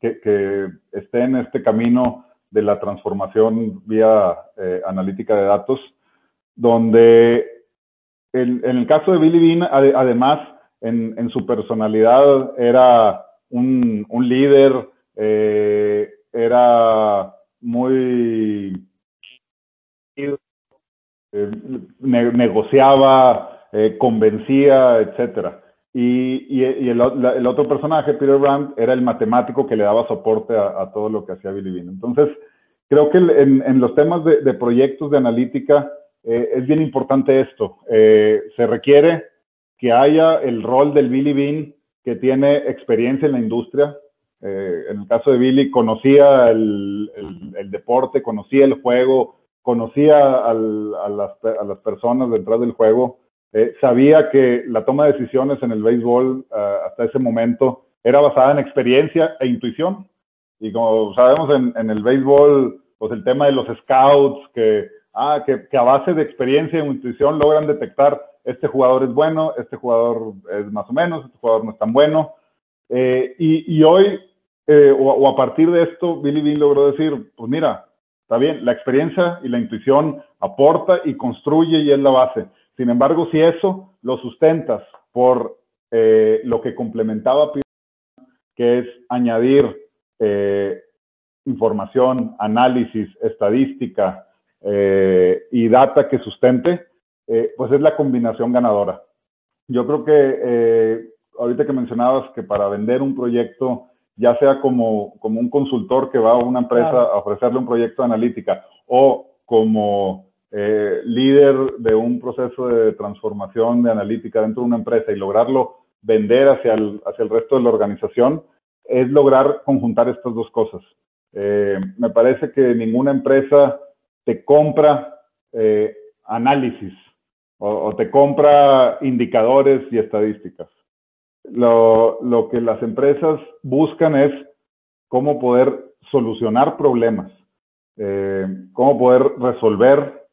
que, esté en este camino de la transformación vía eh, analítica de datos, donde en, el caso de Billy Bean, además, en, su personalidad era un, líder, eh, era muy... negociaba, eh, convencía, etcétera. Y, el, otro personaje, Peter Brandt, era el matemático que le daba soporte a, todo lo que hacía Billy Bean. Entonces, creo que en, los temas de, proyectos de analítica eh, es bien importante esto. Eh, se requiere que haya el rol del Billy Bean que tiene experiencia en la industria. en el caso de Billy, conocía el, deporte, conocía el juego, conocía a, las, a las personas detrás del juego eh, sabía que la toma de decisiones en el béisbol eh, hasta ese momento era basada en experiencia e intuición. Y como sabemos en, el béisbol, pues el tema de los scouts, que, ah, que, a base de experiencia e intuición logran detectar este jugador es bueno, este jugador es más o menos, este jugador no es tan bueno. Eh, y, hoy, o, o, a partir de esto, Billy Bean logró decir, pues mira, está bien, la experiencia y la intuición aporta y construye y es la base. Sin embargo, si eso lo sustentas por eh, lo que complementaba que es añadir eh, información, análisis, estadística eh, y data que sustente, pues es la combinación ganadora. Yo creo que ahorita que mencionabas que para vender un proyecto, ya sea como, como un consultor que va a una empresa a ofrecerle un proyecto de analítica o como eh, líder de un proceso de transformación de analítica dentro de una empresa y lograrlo vender hacia el, hacia el resto de la organización, es lograr conjuntar estas dos cosas. Eh, me parece que ninguna empresa te compra eh, análisis o, te compra indicadores y estadísticas. Lo, lo que las empresas buscan es cómo poder solucionar problemas, cómo poder resolver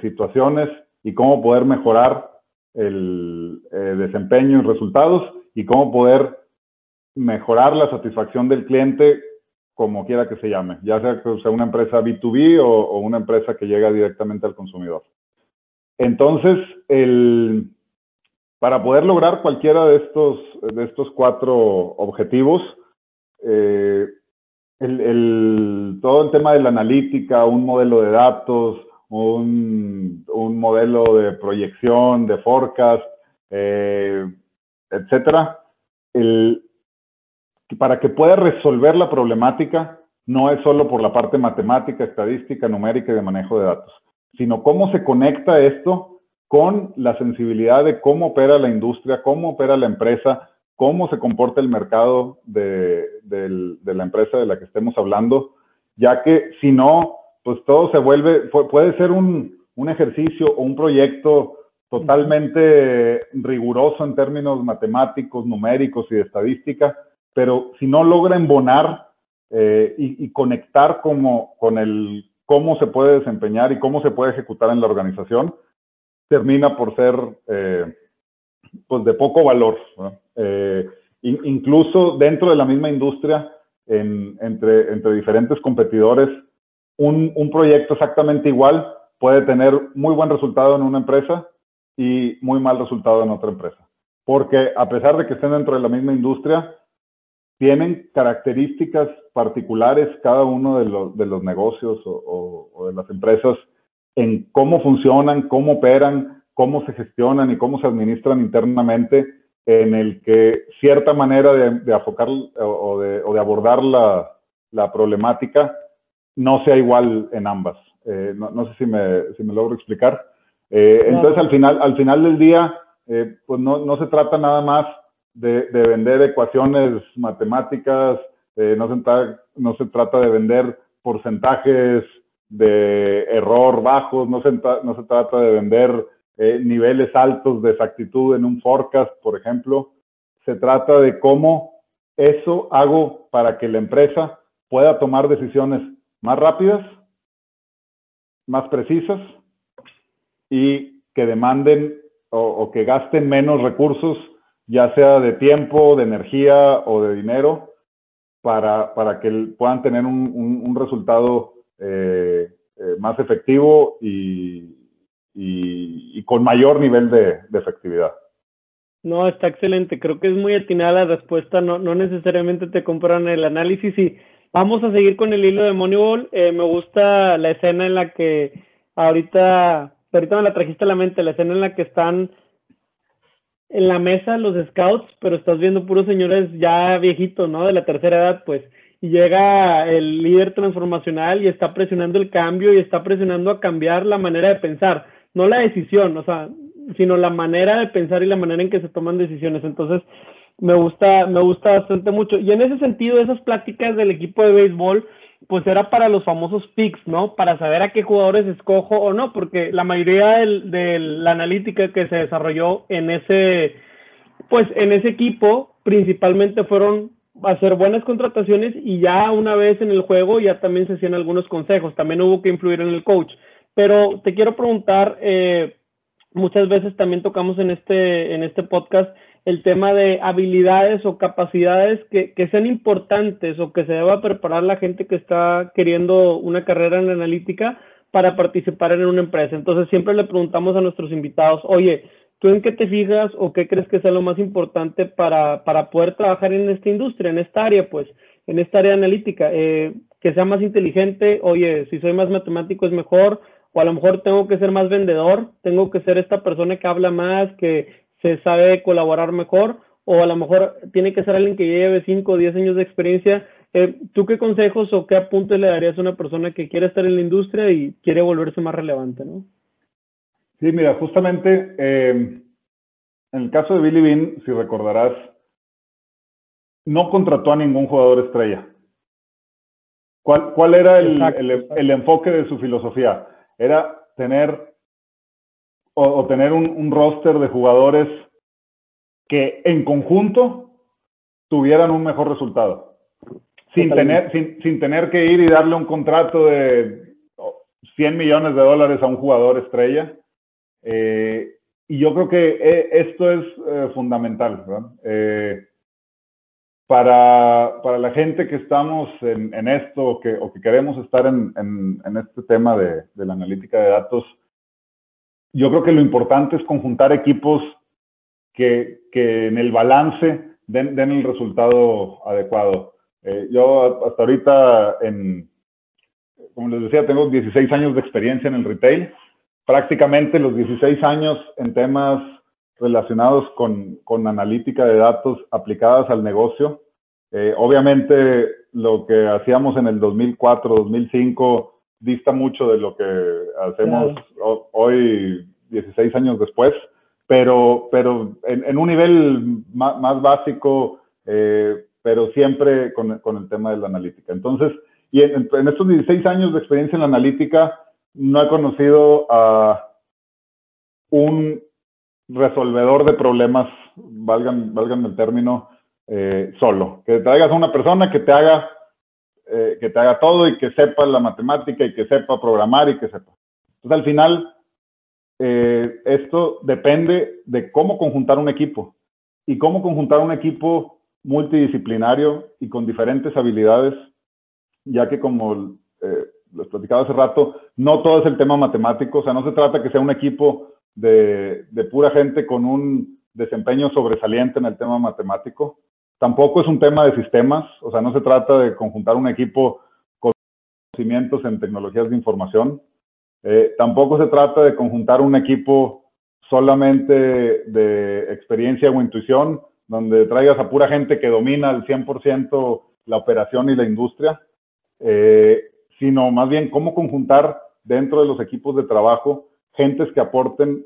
situaciones y cómo poder mejorar el eh, desempeño y resultados y cómo poder mejorar la satisfacción del cliente como quiera que se llame, ya sea que sea una empresa B2B o, una empresa que llega directamente al consumidor. Entonces, el, para poder lograr cualquiera de estos, de estos cuatro objetivos, eh, el, todo el tema de la analítica, un modelo de datos, un, modelo de proyección, de forecast, eh, etcétera, para que pueda resolver la problemática, no es solo por la parte matemática, estadística, numérica y de manejo de datos, sino cómo se conecta esto con la sensibilidad de cómo opera la industria, cómo opera la empresa, cómo se comporta el mercado de, de la empresa de la que estemos hablando, ya que si no, pues todo se vuelve, puede ser un, ejercicio o un proyecto totalmente riguroso en términos matemáticos, numéricos y de estadística, pero si no logra embonar eh, y, conectar como, con el cómo se puede desempeñar y cómo se puede ejecutar en la organización, termina por ser eh, pues de poco valor. Eh, incluso dentro de la misma industria, entre, entre diferentes competidores, un, proyecto exactamente igual puede tener muy buen resultado en una empresa y muy mal resultado en otra empresa. Porque a pesar de que estén dentro de la misma industria, tienen características particulares cada uno de los, de los negocios o, de las empresas en cómo funcionan, cómo operan, cómo se gestionan y cómo se administran internamente, en el que cierta manera de, de enfocar o de, o de abordar la, la problemática no sea igual en ambas. Eh, no, sé si me, si me logro explicar. Eh, entonces, al final, al final del día, eh, pues no, no, se trata nada más de, de vender ecuaciones matemáticas, no, se no se trata de vender porcentajes de error bajos, no se, no se trata de vender niveles altos de exactitud en un forecast, por ejemplo. Se trata de cómo eso hago para que la empresa pueda tomar decisiones más rápidas, más precisas y que demanden o, que gasten menos recursos, ya sea de tiempo, de energía o de dinero, para, para que puedan tener un, resultado eh, eh, más efectivo y, y, con mayor nivel de, efectividad. No, está excelente. Creo que es muy atinada la respuesta. No, no necesariamente te compran el análisis y vamos a seguir con el hilo de Moneyball. Eh, me gusta la escena en la que ahorita, ahorita me la trajiste a la mente, la escena en la que están en la mesa los scouts, pero estás viendo puros señores ya viejitos, ¿no? De la tercera edad, pues. Y llega el líder transformacional y está presionando el cambio y está presionando a cambiar la manera de pensar, no la decisión, o sea, sino la manera de pensar y la manera en que se toman decisiones. Entonces, me gusta, me gusta bastante mucho. Y en ese sentido, esas pláticas del equipo de béisbol, pues era para los famosos picks, ¿no? Para saber a qué jugadores escojo o no, porque la mayoría de la analítica que se desarrolló en ese, pues en ese equipo, principalmente fueron hacer buenas contrataciones y ya una vez en el juego ya también se hacían algunos consejos, también hubo que influir en el coach. Pero te quiero preguntar, eh, muchas veces también tocamos en este, en este podcast el tema de habilidades o capacidades que, que, sean importantes o que se deba preparar la gente que está queriendo una carrera en analítica para participar en una empresa. Entonces siempre le preguntamos a nuestros invitados, oye, ¿tú en qué te fijas o qué crees que sea lo más importante para, para poder trabajar en esta industria, en esta área, pues, en esta área analítica? Eh, que sea más inteligente, oye, si soy más matemático es mejor, o a lo mejor tengo que ser más vendedor, tengo que ser esta persona que habla más, que se sabe colaborar mejor, o a lo mejor tiene que ser alguien que lleve 5 o 10 años de experiencia. Eh, ¿Tú qué consejos o qué apuntes le darías a una persona que quiere estar en la industria y quiere volverse más relevante? ¿no? Sí, mira, justamente eh, en el caso de Billy Bean, si recordarás, no contrató a ningún jugador estrella. ¿Cuál, cuál era el, el, enfoque de su filosofía? Era tener o, tener un, roster de jugadores que en conjunto tuvieran un mejor resultado. Sin tener, sin, sin, tener que ir y darle un contrato de 100 millones de dólares a un jugador estrella. Eh, y yo creo que eh, esto es eh, fundamental. para, para, la gente que estamos en, en esto o que, o que, queremos estar en, en, en este tema de, de, la analítica de datos, yo creo que lo importante es conjuntar equipos que, que en el balance den, den el resultado adecuado. Eh, yo hasta ahorita, en, como les decía, tengo 16 años de experiencia en el retail. Prácticamente los 16 años en temas relacionados con, con analítica de datos aplicadas al negocio. Eh, obviamente lo que hacíamos en el 2004, 2005 dista mucho de lo que hacemos hoy, 16 años después, pero, pero en, un nivel más, básico, eh, pero siempre con, con, el tema de la analítica. Entonces, y en, estos 16 años de experiencia en la analítica, no he conocido a un resolvedor de problemas, valgan, valgan el término, eh, solo. Que traigas a una persona que te haga eh, que te haga todo y que sepa la matemática y que sepa programar y que sepa. Entonces, al final, eh, esto depende de cómo conjuntar un equipo y cómo conjuntar un equipo multidisciplinario y con diferentes habilidades, ya que como eh, platicaba hace rato, no todo es el tema matemático, o sea, no se trata que sea un equipo de, de pura gente con un desempeño sobresaliente en el tema matemático, Tampoco es un tema de sistemas, o sea, no se trata de conjuntar un equipo con conocimientos en tecnologías de información. Eh, tampoco se trata de conjuntar un equipo solamente de experiencia o intuición, donde traigas a pura gente que domina al 100% la operación y la industria, eh, sino más bien cómo conjuntar dentro de los equipos de trabajo gentes que aporten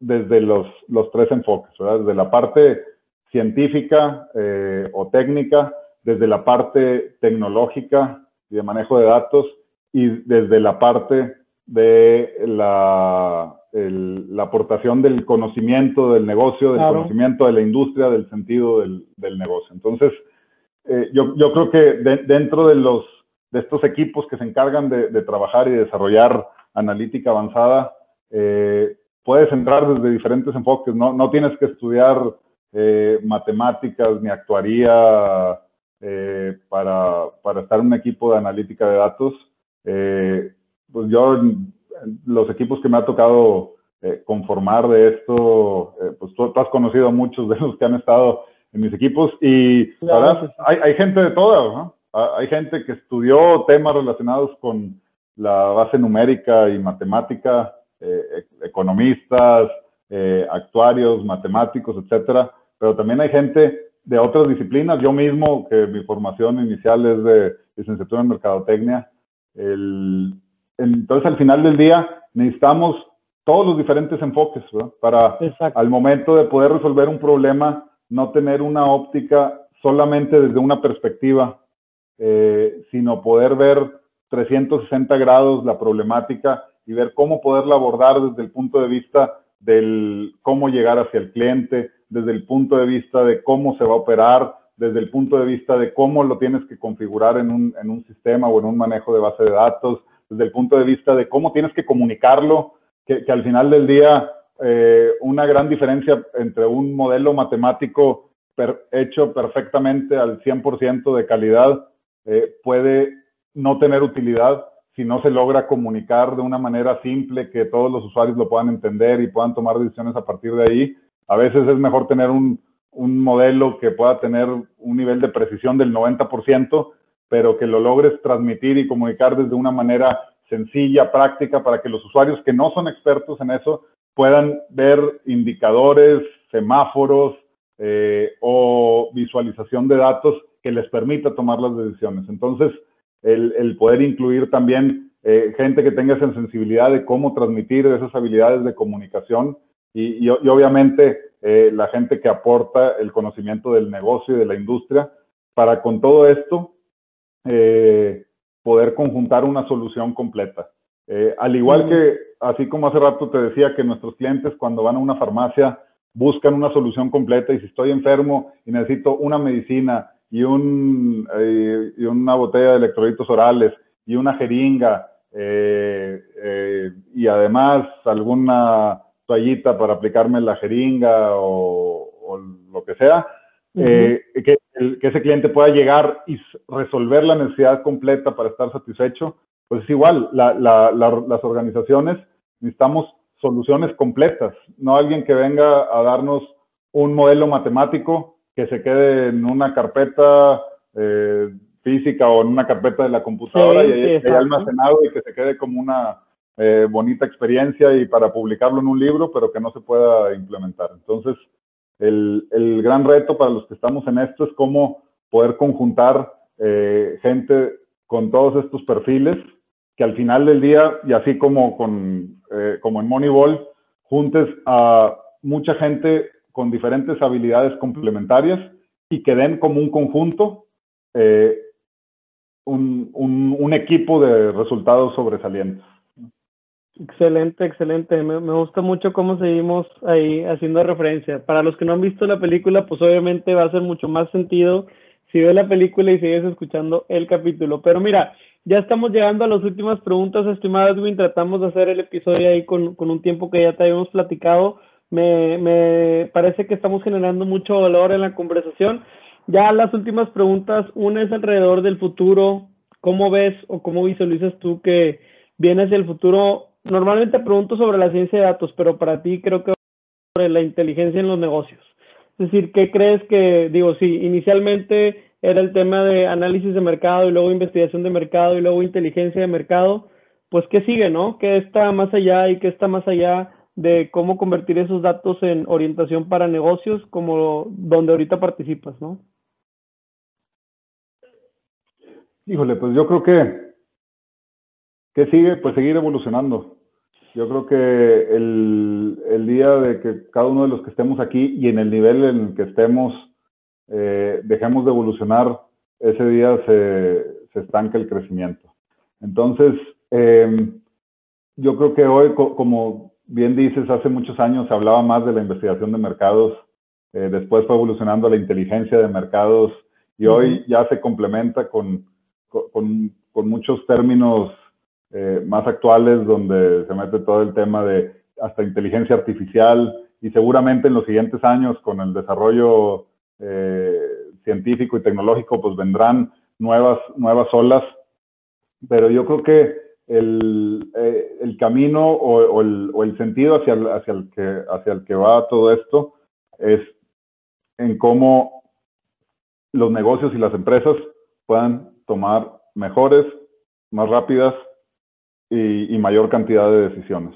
desde los, los tres enfoques, ¿verdad? desde la parte científica eh, o técnica, desde la parte tecnológica y de manejo de datos y desde la parte de la, la aportación del conocimiento del negocio, del conocimiento de la industria, del sentido del, del negocio. Entonces, eh, yo, yo, creo que dentro de, los, de estos equipos que se encargan de, de trabajar y desarrollar analítica avanzada, eh, puedes entrar desde diferentes enfoques, no, no tienes que estudiar eh, matemáticas ni actuaría eh, para, para, estar en un equipo de analítica de datos. Eh, pues yo, los equipos que me ha tocado conformar de esto, pues tú, has conocido a muchos de los que han estado en mis equipos y hay, hay, gente de todas, ¿no? Hay gente que estudió temas relacionados con la base numérica y matemática, eh, economistas, eh, actuarios, matemáticos, etcétera, pero también hay gente de otras disciplinas. Yo mismo, que mi formación inicial es de licenciatura en mercadotecnia, entonces al final del día necesitamos todos los diferentes enfoques para al momento de poder resolver un problema no tener una óptica solamente desde una perspectiva, eh, sino poder ver 360 grados la problemática y ver cómo poderla abordar desde el punto de vista del cómo llegar hacia el cliente, desde el punto de vista de cómo se va a operar, desde el punto de vista de cómo lo tienes que configurar en un, en un sistema o en un manejo de base de datos, desde el punto de vista de cómo tienes que comunicarlo, que, al final del día eh, una gran diferencia entre un modelo matemático hecho perfectamente al 100% de calidad eh, puede no tener utilidad si no se logra comunicar de una manera simple que todos los usuarios lo puedan entender y puedan tomar decisiones a partir de ahí. A veces es mejor tener un, un modelo que pueda tener un nivel de precisión del 90%, pero que lo logres transmitir y comunicar desde una manera sencilla, práctica, para que los usuarios que no son expertos en eso puedan ver indicadores, semáforos eh, o visualización de datos que les permita tomar las decisiones. Entonces, el, poder incluir también eh, gente que tenga esa sensibilidad de cómo transmitir esas habilidades de comunicación y, obviamente eh, la gente que aporta el conocimiento del negocio y de la industria para con todo esto eh, poder conjuntar una solución completa. al igual que, así como hace rato te decía que nuestros clientes cuando van a una farmacia buscan una solución completa y si estoy enfermo y necesito una medicina y, un, eh, y una botella de electrolitos orales y una jeringa eh, eh, y además alguna toallita para aplicarme la jeringa o, lo que sea, que, que, ese cliente pueda llegar y resolver la necesidad completa para estar satisfecho, pues es igual, las organizaciones necesitamos soluciones completas, no alguien que venga a darnos un modelo matemático que se quede en una carpeta eh, física o en una carpeta de la computadora y ahí, almacenado y que se quede como una eh, bonita experiencia y para publicarlo en un libro, pero que no se pueda implementar. Entonces, el, el gran reto para los que estamos en esto es cómo poder conjuntar eh, gente con todos estos perfiles que al final del día, y así como, con, como en Moneyball, juntes a mucha gente con diferentes habilidades complementarias y que den como un conjunto eh, un, un, equipo de resultados sobresalientes. Excelente, excelente. Me, me, gusta mucho cómo seguimos ahí haciendo referencia. Para los que no han visto la película, pues obviamente va a ser mucho más sentido si ves la película y sigues escuchando el capítulo. Pero mira, ya estamos llegando a las últimas preguntas, estimado Edwin. Tratamos de hacer el episodio ahí con, con un tiempo que ya te habíamos platicado me, me parece que estamos generando mucho valor en la conversación. Ya las últimas preguntas, una es alrededor del futuro. ¿Cómo ves o cómo visualizas tú que viene hacia el futuro? Normalmente pregunto sobre la ciencia de datos, pero para ti creo que sobre la inteligencia en los negocios. Es decir, ¿qué crees que, digo, si inicialmente era el tema de análisis de mercado y luego investigación de mercado y luego inteligencia de mercado, pues qué sigue, ¿no? ¿Qué está más allá y qué está más allá de cómo convertir esos datos en orientación para negocios, como donde ahorita participas, ¿no? Híjole, pues yo creo que, que sigue, pues seguir evolucionando. Yo creo que el, el, día de que cada uno de los que estemos aquí y en el nivel en el que estemos, eh, dejemos de evolucionar, ese día se, se estanca el crecimiento. Entonces, eh, yo creo que hoy, como bien dices, hace muchos años se hablaba más de la investigación de mercados, eh, después fue evolucionando la inteligencia de mercados y hoy ya se complementa con, con, con muchos términos eh, más actuales donde se mete todo el tema de hasta inteligencia artificial y seguramente en los siguientes años con el desarrollo eh, científico y tecnológico pues vendrán nuevas, nuevas olas, pero yo creo que el, eh, el camino o, el, o, el, sentido hacia el, hacia, el que, hacia el que va todo esto es en cómo los negocios y las empresas puedan tomar mejores, más rápidas y, mayor cantidad de decisiones.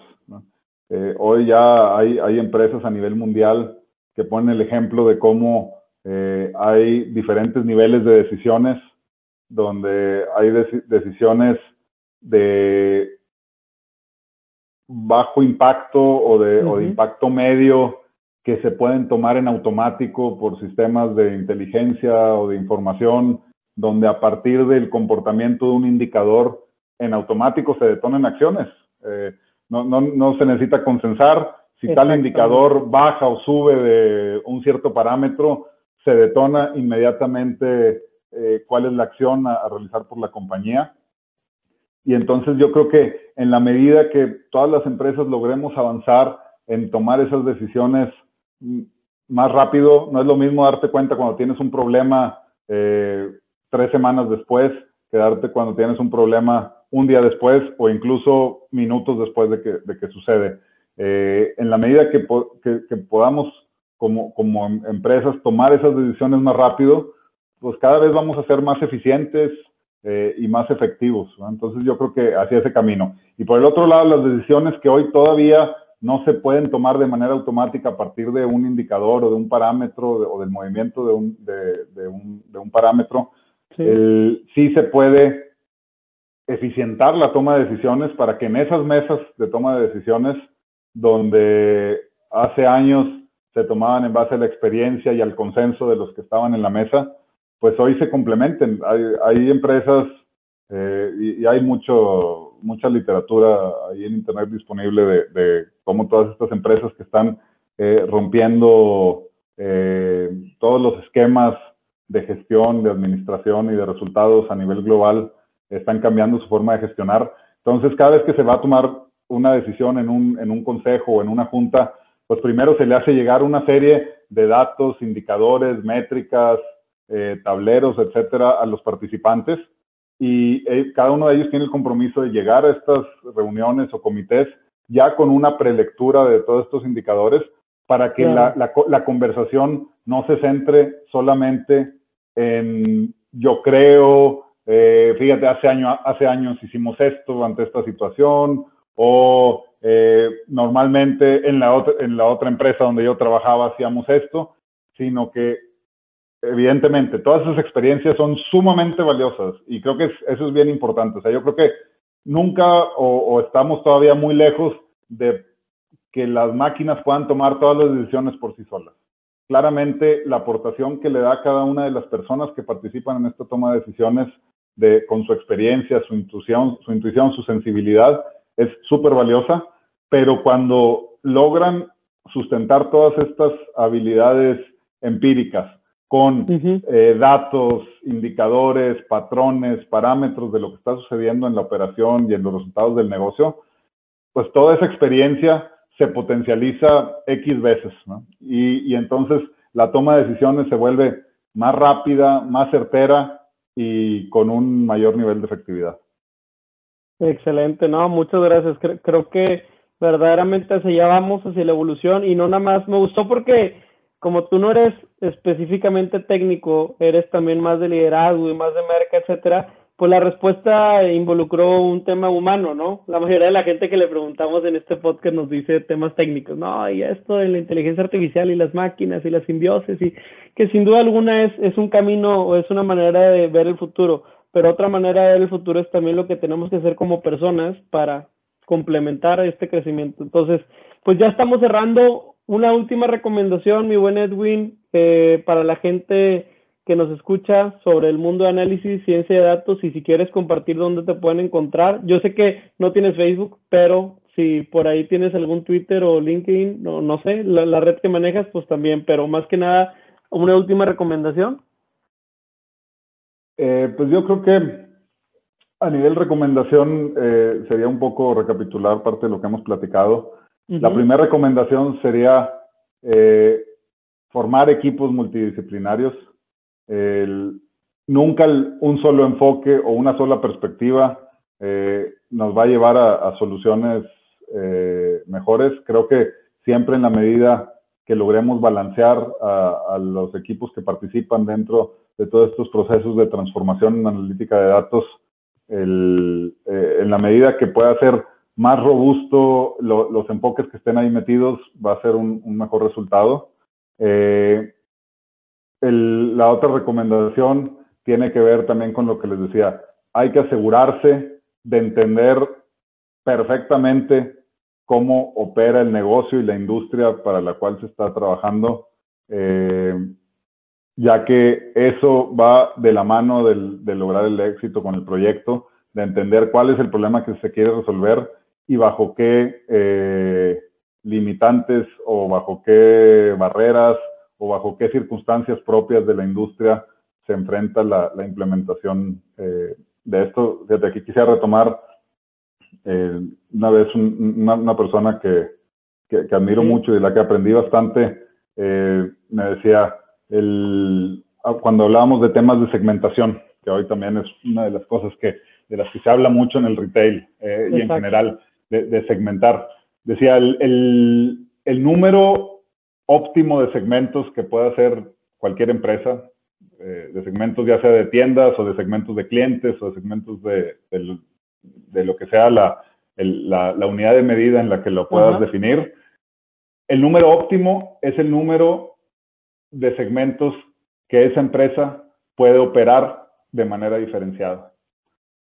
Eh, hoy ya hay, hay, empresas a nivel mundial que ponen el ejemplo de cómo eh, hay diferentes niveles de decisiones, donde hay decisiones de bajo impacto o de, o de impacto medio que se pueden tomar en automático por sistemas de inteligencia o de información, donde a partir del comportamiento de un indicador en automático se detonan acciones. Eh, no, no, no, se necesita consensar. Si tal indicador baja o sube de un cierto parámetro, se detona inmediatamente eh, cuál es la acción a, realizar por la compañía. Y entonces yo creo que en la medida que todas las empresas logremos avanzar en tomar esas decisiones mm, más rápido, no es lo mismo darte cuenta cuando tienes un problema eh, tres semanas después que darte cuando tienes un problema un día después o incluso minutos después de que, de que sucede. Eh, en la medida que, que, podamos como, como em, empresas tomar esas decisiones más rápido, pues cada vez vamos a ser más eficientes eh, y más efectivos. Entonces yo creo que hacia ese camino. Y por el otro lado, las decisiones que hoy todavía no se pueden tomar de manera automática a partir de un indicador o de un parámetro o del movimiento de un, de, de, un, de un, parámetro, sí. sí se puede eficientar la toma de decisiones para que en esas mesas de toma de decisiones donde hace años se tomaban en base a la experiencia y al consenso de los que estaban en la mesa, pues hoy se complementen. Hay, empresas eh, y, hay mucho, mucha literatura ahí en Internet disponible de, cómo todas estas empresas que están eh, rompiendo eh, todos los esquemas de gestión, de administración y de resultados a nivel global están cambiando su forma de gestionar. Entonces, cada vez que se va a tomar una decisión en un, en un consejo o en una junta, pues primero se le hace llegar una serie de datos, indicadores, métricas, eh, tableros, etcétera, a los participantes. Y eh, cada uno de ellos tiene el compromiso de llegar a estas reuniones o comités ya con una prelectura de todos estos indicadores para que la, la, conversación no se centre solamente en yo creo, eh, fíjate, hace, año, hace años hicimos esto ante esta situación, o normalmente en la, otra, en la otra empresa donde yo trabajaba hacíamos esto, sino que evidentemente, todas esas experiencias son sumamente valiosas y creo que eso es bien importante. O sea, yo creo que nunca o, estamos todavía muy lejos de que las máquinas puedan tomar todas las decisiones por sí solas. Claramente, la aportación que le da a cada una de las personas que participan en esta toma de decisiones de, con su experiencia, su intuición, su, intuición, su sensibilidad, es súper valiosa, pero cuando logran sustentar todas estas habilidades empíricas con eh, datos, indicadores, patrones, parámetros de lo que está sucediendo en la operación y en los resultados del negocio, pues toda esa experiencia se potencializa X veces, ¿no? Y, y entonces la toma de decisiones se vuelve más rápida, más certera y con un mayor nivel de efectividad. Excelente, no, muchas gracias. Creo, que verdaderamente hacia allá vamos, hacia la evolución y no nada más me gustó porque como tú no eres específicamente técnico, eres también más de liderazgo y más de merca, etcétera, pues la respuesta involucró un tema humano, ¿no? La mayoría de la gente que le preguntamos en este podcast nos dice temas técnicos, no, y esto de la inteligencia artificial y las máquinas y la simbiosis, y que sin duda alguna es, es un camino o es una manera de ver el futuro, pero otra manera de ver el futuro es también lo que tenemos que hacer como personas para complementar este crecimiento. Entonces, pues ya estamos cerrando una última recomendación, mi buen Edwin, eh, para la gente que nos escucha sobre el mundo de análisis, ciencia de datos y si quieres compartir dónde te pueden encontrar. Yo sé que no tienes Facebook, pero si por ahí tienes algún Twitter o LinkedIn, no, no sé, la, red que manejas, pues también, pero más que nada, una última recomendación. Eh, pues yo creo que a nivel recomendación eh, sería un poco recapitular parte de lo que hemos platicado. La primera recomendación sería eh, formar equipos multidisciplinarios. Nunca un solo enfoque o una sola perspectiva eh, nos va a llevar a, soluciones eh, mejores. Creo que siempre en la medida que logremos balancear a, los equipos que participan dentro de todos estos procesos de transformación analítica de datos, el, en la medida que pueda ser más robusto los enfoques que estén ahí metidos, va a ser un, mejor resultado. Eh, la otra recomendación tiene que ver también con lo que les decía. Hay que asegurarse de entender perfectamente cómo opera el negocio y la industria para la cual se está trabajando, eh, ya que eso va de la mano de lograr el éxito con el proyecto, de entender cuál es el problema que se quiere resolver y bajo qué eh, limitantes o bajo qué barreras o bajo qué circunstancias propias de la industria se enfrenta la, implementación eh, de esto. Desde aquí quisiera retomar eh, una vez una, persona que, que, admiro mucho y de la que aprendí bastante, me decía, el, ah, cuando hablábamos de temas de segmentación, que hoy también es una de las cosas que, de las que se habla mucho en el retail y en general, de, segmentar. Decía, el, número óptimo de segmentos que pueda hacer cualquier empresa, eh, de segmentos ya sea de tiendas o de segmentos de clientes o de segmentos de, lo que sea la, la, unidad de medida en la que lo puedas definir. El número óptimo es el número de segmentos que esa empresa puede operar de manera diferenciada.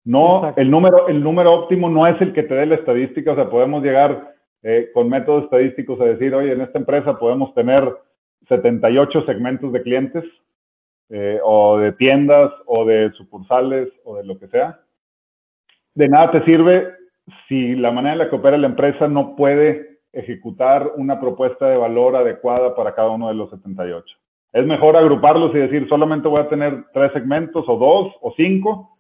No, el número, el número óptimo no es el que te dé la estadística, o sea, podemos llegar eh, con métodos estadísticos a decir, oye, en esta empresa podemos tener 78 segmentos de clientes, eh, o de tiendas, o de sucursales, o de lo que sea. De nada te sirve si la manera en la que opera la empresa no puede ejecutar una propuesta de valor adecuada para cada uno de los 78. Es mejor agruparlos y decir, solamente voy a tener tres segmentos, o dos, o cinco,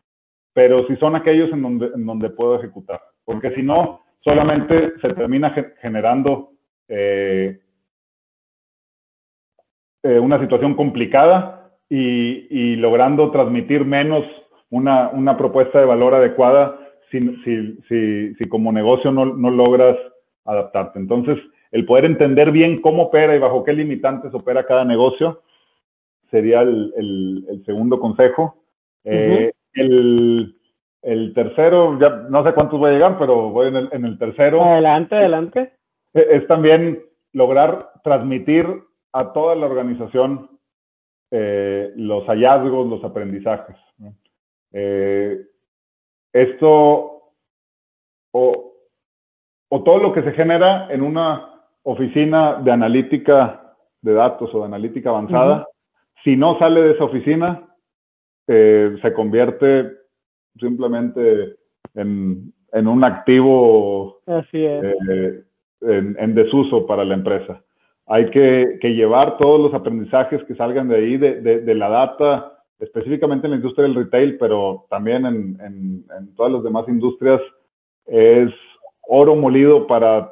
pero si son aquellos en donde, en donde puedo ejecutar, porque si no, solamente se termina generando eh, eh, una situación complicada y, logrando transmitir menos una, una, propuesta de valor adecuada si, si, si, si como negocio no, no, logras adaptarte. Entonces, el poder entender bien cómo opera y bajo qué limitantes opera cada negocio sería el, el, segundo consejo. Eh, el, el, tercero, ya no sé cuántos voy a llegar, pero voy en el, en el tercero. Adelante, adelante. E, es, también lograr transmitir a toda la organización eh, los hallazgos, los aprendizajes. Eh, esto o, o, todo lo que se genera en una oficina de analítica de datos o de analítica avanzada, si no sale de esa oficina, eh, se convierte simplemente en, un activo eh, en, desuso para la empresa. Hay que, llevar todos los aprendizajes que salgan de ahí, de, la data, específicamente en la industria del retail, pero también en, todas las demás industrias, es oro molido para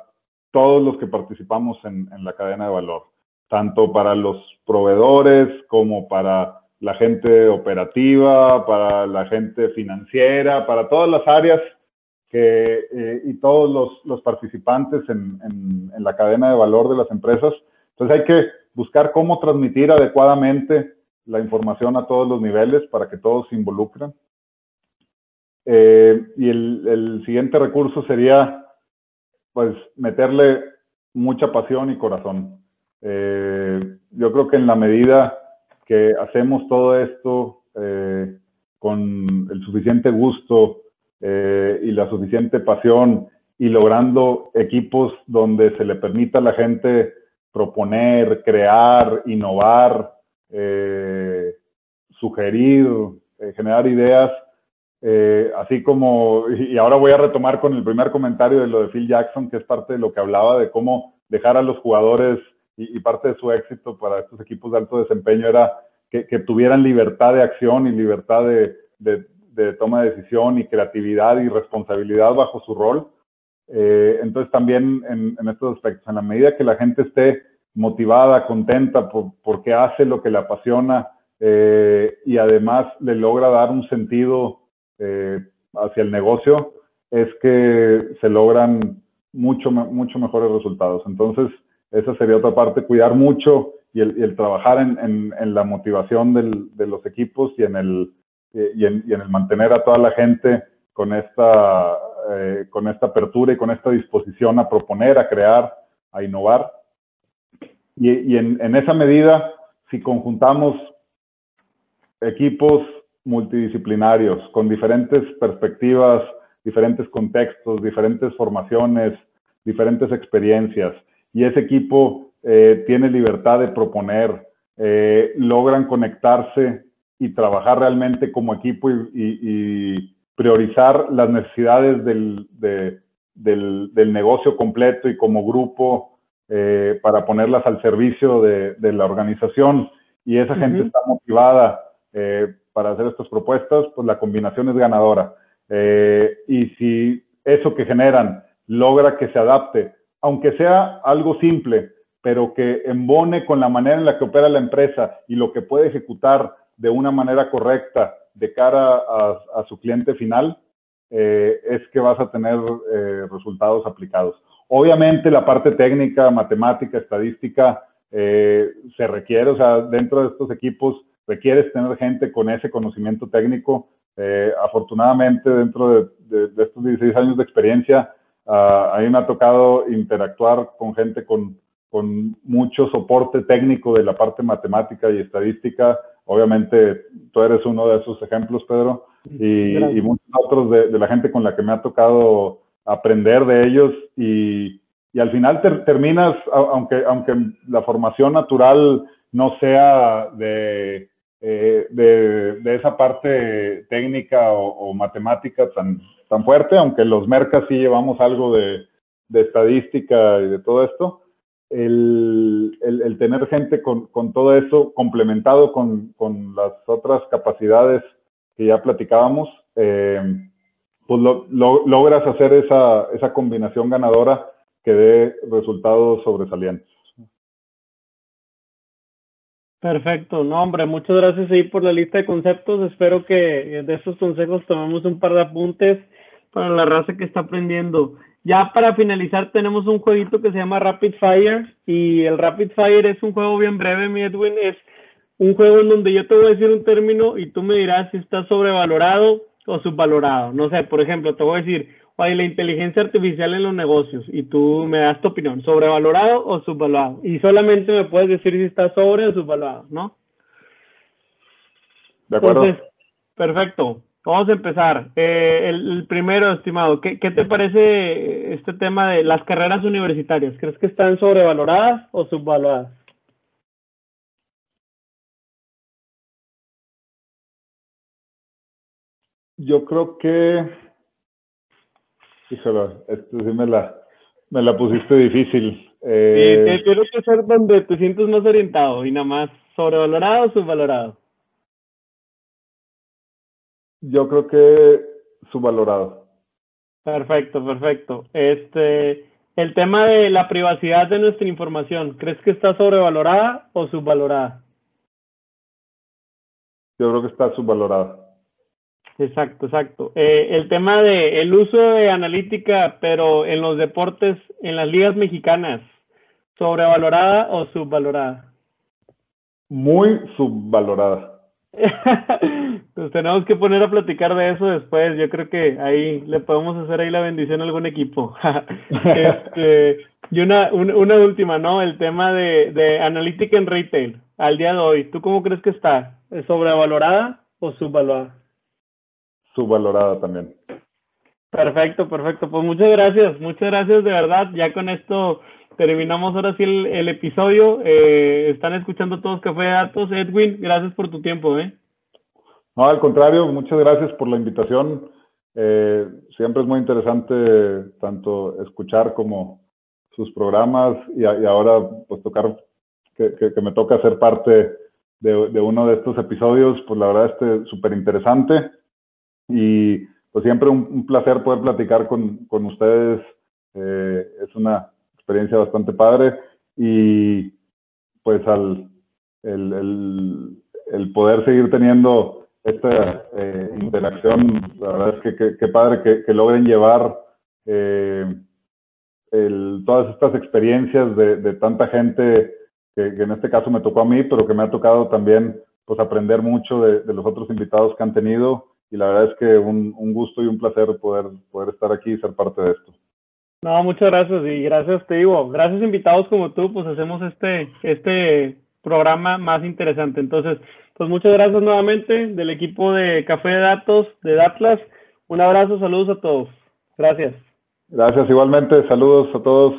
todos los que participamos en la cadena de valor, tanto para los proveedores como para la gente operativa, para la gente financiera, para todas las áreas que, eh, y todos los, participantes en, la cadena de valor de las empresas. Entonces hay que buscar cómo transmitir adecuadamente la información a todos los niveles para que todos se involucren. Eh, y el, siguiente recurso sería, pues, meterle mucha pasión y corazón. Eh, yo creo que en la medida que hacemos todo esto eh, con el suficiente gusto eh, y la suficiente pasión y logrando equipos donde se le permita a la gente proponer, crear, innovar, eh, sugerir, generar ideas, así como, y ahora voy a retomar con el primer comentario de lo de Phil Jackson, que es parte de lo que hablaba de cómo dejar a los jugadores y, parte de su éxito para estos equipos de alto desempeño era que, tuvieran libertad de acción y libertad de, toma de decisión y creatividad y responsabilidad bajo su rol. Eh, entonces también en, en, estos aspectos, en la medida que la gente esté motivada, contenta por, porque hace lo que le apasiona eh, y además le logra dar un sentido eh, hacia el negocio, es que se logran mucho, mucho mejores resultados. Entonces, esa sería otra parte, cuidar mucho y el, trabajar en, en, la motivación del, de los equipos y en, el, y en, y en el mantener a toda la gente con esta, eh, con esta apertura y con esta disposición a proponer, a crear, a innovar. Y, y en, en esa medida, si conjuntamos equipos multidisciplinarios con diferentes perspectivas, diferentes contextos, diferentes formaciones, diferentes experiencias, y ese equipo eh, tiene libertad de proponer, eh, logran conectarse y trabajar realmente como equipo y, y, priorizar las necesidades del, del, del, negocio completo y como grupo eh, para ponerlas al servicio de, de, la organización. Y esa gente está motivada para hacer estas propuestas, pues la combinación es ganadora. y si eso que generan logra que se adapte aunque sea algo simple, pero que embone con la manera en la que opera la empresa y lo que puede ejecutar de una manera correcta de cara a, su cliente final, eh, es que vas a tener eh, resultados aplicados. Obviamente la parte técnica, matemática, estadística, eh, se requiere, o sea, dentro de estos equipos requieres tener gente con ese conocimiento técnico. afortunadamente, dentro de, de estos 16 años de experiencia, Uh, a mí me ha tocado interactuar con gente con, con, mucho soporte técnico de la parte matemática y estadística. Obviamente tú eres uno de esos ejemplos, Pedro, y, y muchos otros de, de, la gente con la que me ha tocado aprender de ellos y, y al final ter, terminas, aunque, aunque la formación natural no sea de, eh, de, de, esa parte técnica o, o matemática tan, tan fuerte, aunque los mercas sí llevamos algo de, de estadística y de todo esto, el, el, el tener gente con, con, todo eso complementado con, con, las otras capacidades que ya platicábamos, eh, pues lo, lo, logras hacer esa, esa combinación ganadora que dé resultados sobresalientes. Perfecto, no hombre, muchas gracias ahí por la lista de conceptos. Espero que de estos consejos tomemos un par de apuntes para la raza que está aprendiendo. Ya para finalizar tenemos un jueguito que se llama Rapid Fire y el Rapid Fire es un juego bien breve, mi Edwin, es un juego en donde yo te voy a decir un término y tú me dirás si está sobrevalorado o subvalorado. No sé, por ejemplo, te voy a decir, oye, la inteligencia artificial en los negocios y tú me das tu opinión, sobrevalorado o subvalorado. Y solamente me puedes decir si está sobre o subvalorado, ¿no? De acuerdo. Entonces, perfecto. Vamos a empezar. Eh, el, el, primero, estimado, ¿qué, ¿qué, te parece este tema de las carreras universitarias? ¿Crees que están sobrevaloradas o subvaloradas? Yo creo que, híjole, esto sí me la, me la pusiste difícil. Eh... Sí, quiero que ser donde te sientes más orientado y nada más sobrevalorado o subvalorado. Yo creo que subvalorado. Perfecto, perfecto. Este, el tema de la privacidad de nuestra información, ¿crees que está sobrevalorada o subvalorada? Yo creo que está subvalorada. Exacto, exacto. Eh, el tema de el uso de analítica, pero en los deportes, en las ligas mexicanas, ¿sobrevalorada o subvalorada? Muy subvalorada. pues tenemos que poner a platicar de eso después. Yo creo que ahí le podemos hacer ahí la bendición a algún equipo. este, y una, una, una, última, ¿no? El tema de, de analítica en retail al día de hoy. ¿Tú cómo crees que está? ¿Es sobrevalorada o subvalorada? Subvalorada también. Perfecto, perfecto. Pues muchas gracias, muchas gracias de verdad. Ya con esto terminamos ahora sí el, el episodio. Eh, están escuchando todos Café de Datos. Edwin, gracias por tu tiempo. ¿eh? No, al contrario, muchas gracias por la invitación. Eh, siempre es muy interesante tanto escuchar como sus programas y, ahora pues tocar, que, me toca ser parte de, uno de estos episodios, pues la verdad este súper interesante y pues siempre un, un, placer poder platicar con, con ustedes. Eh, es una experiencia bastante padre. Y pues al el, el, poder seguir teniendo esta eh, interacción, la verdad es que qué padre que, logren llevar eh, todas estas experiencias de, de tanta gente que, en este caso me tocó a mí, pero que me ha tocado también pues aprender mucho de, de los otros invitados que han tenido y la verdad es que un, un, gusto y un placer poder, poder estar aquí y ser parte de esto. No, muchas gracias y gracias, te digo, gracias invitados como tú, pues hacemos este, este programa más interesante. Entonces, pues muchas gracias nuevamente del equipo de Café de Datos de Datlas. Un abrazo, saludos a todos. Gracias. Gracias igualmente, saludos a todos.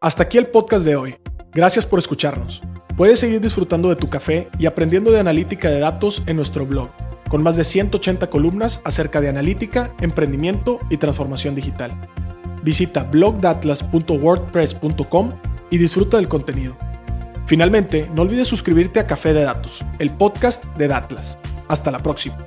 Hasta aquí el podcast de hoy. Gracias por escucharnos. Puedes seguir disfrutando de tu café y aprendiendo de analítica de datos en nuestro blog, con más de 180 columnas acerca de analítica, emprendimiento y transformación digital. Visita blogdatlas.wordpress.com y disfruta del contenido. Finalmente, no olvides suscribirte a Café de Datos, el podcast de Datlas. Hasta la próxima.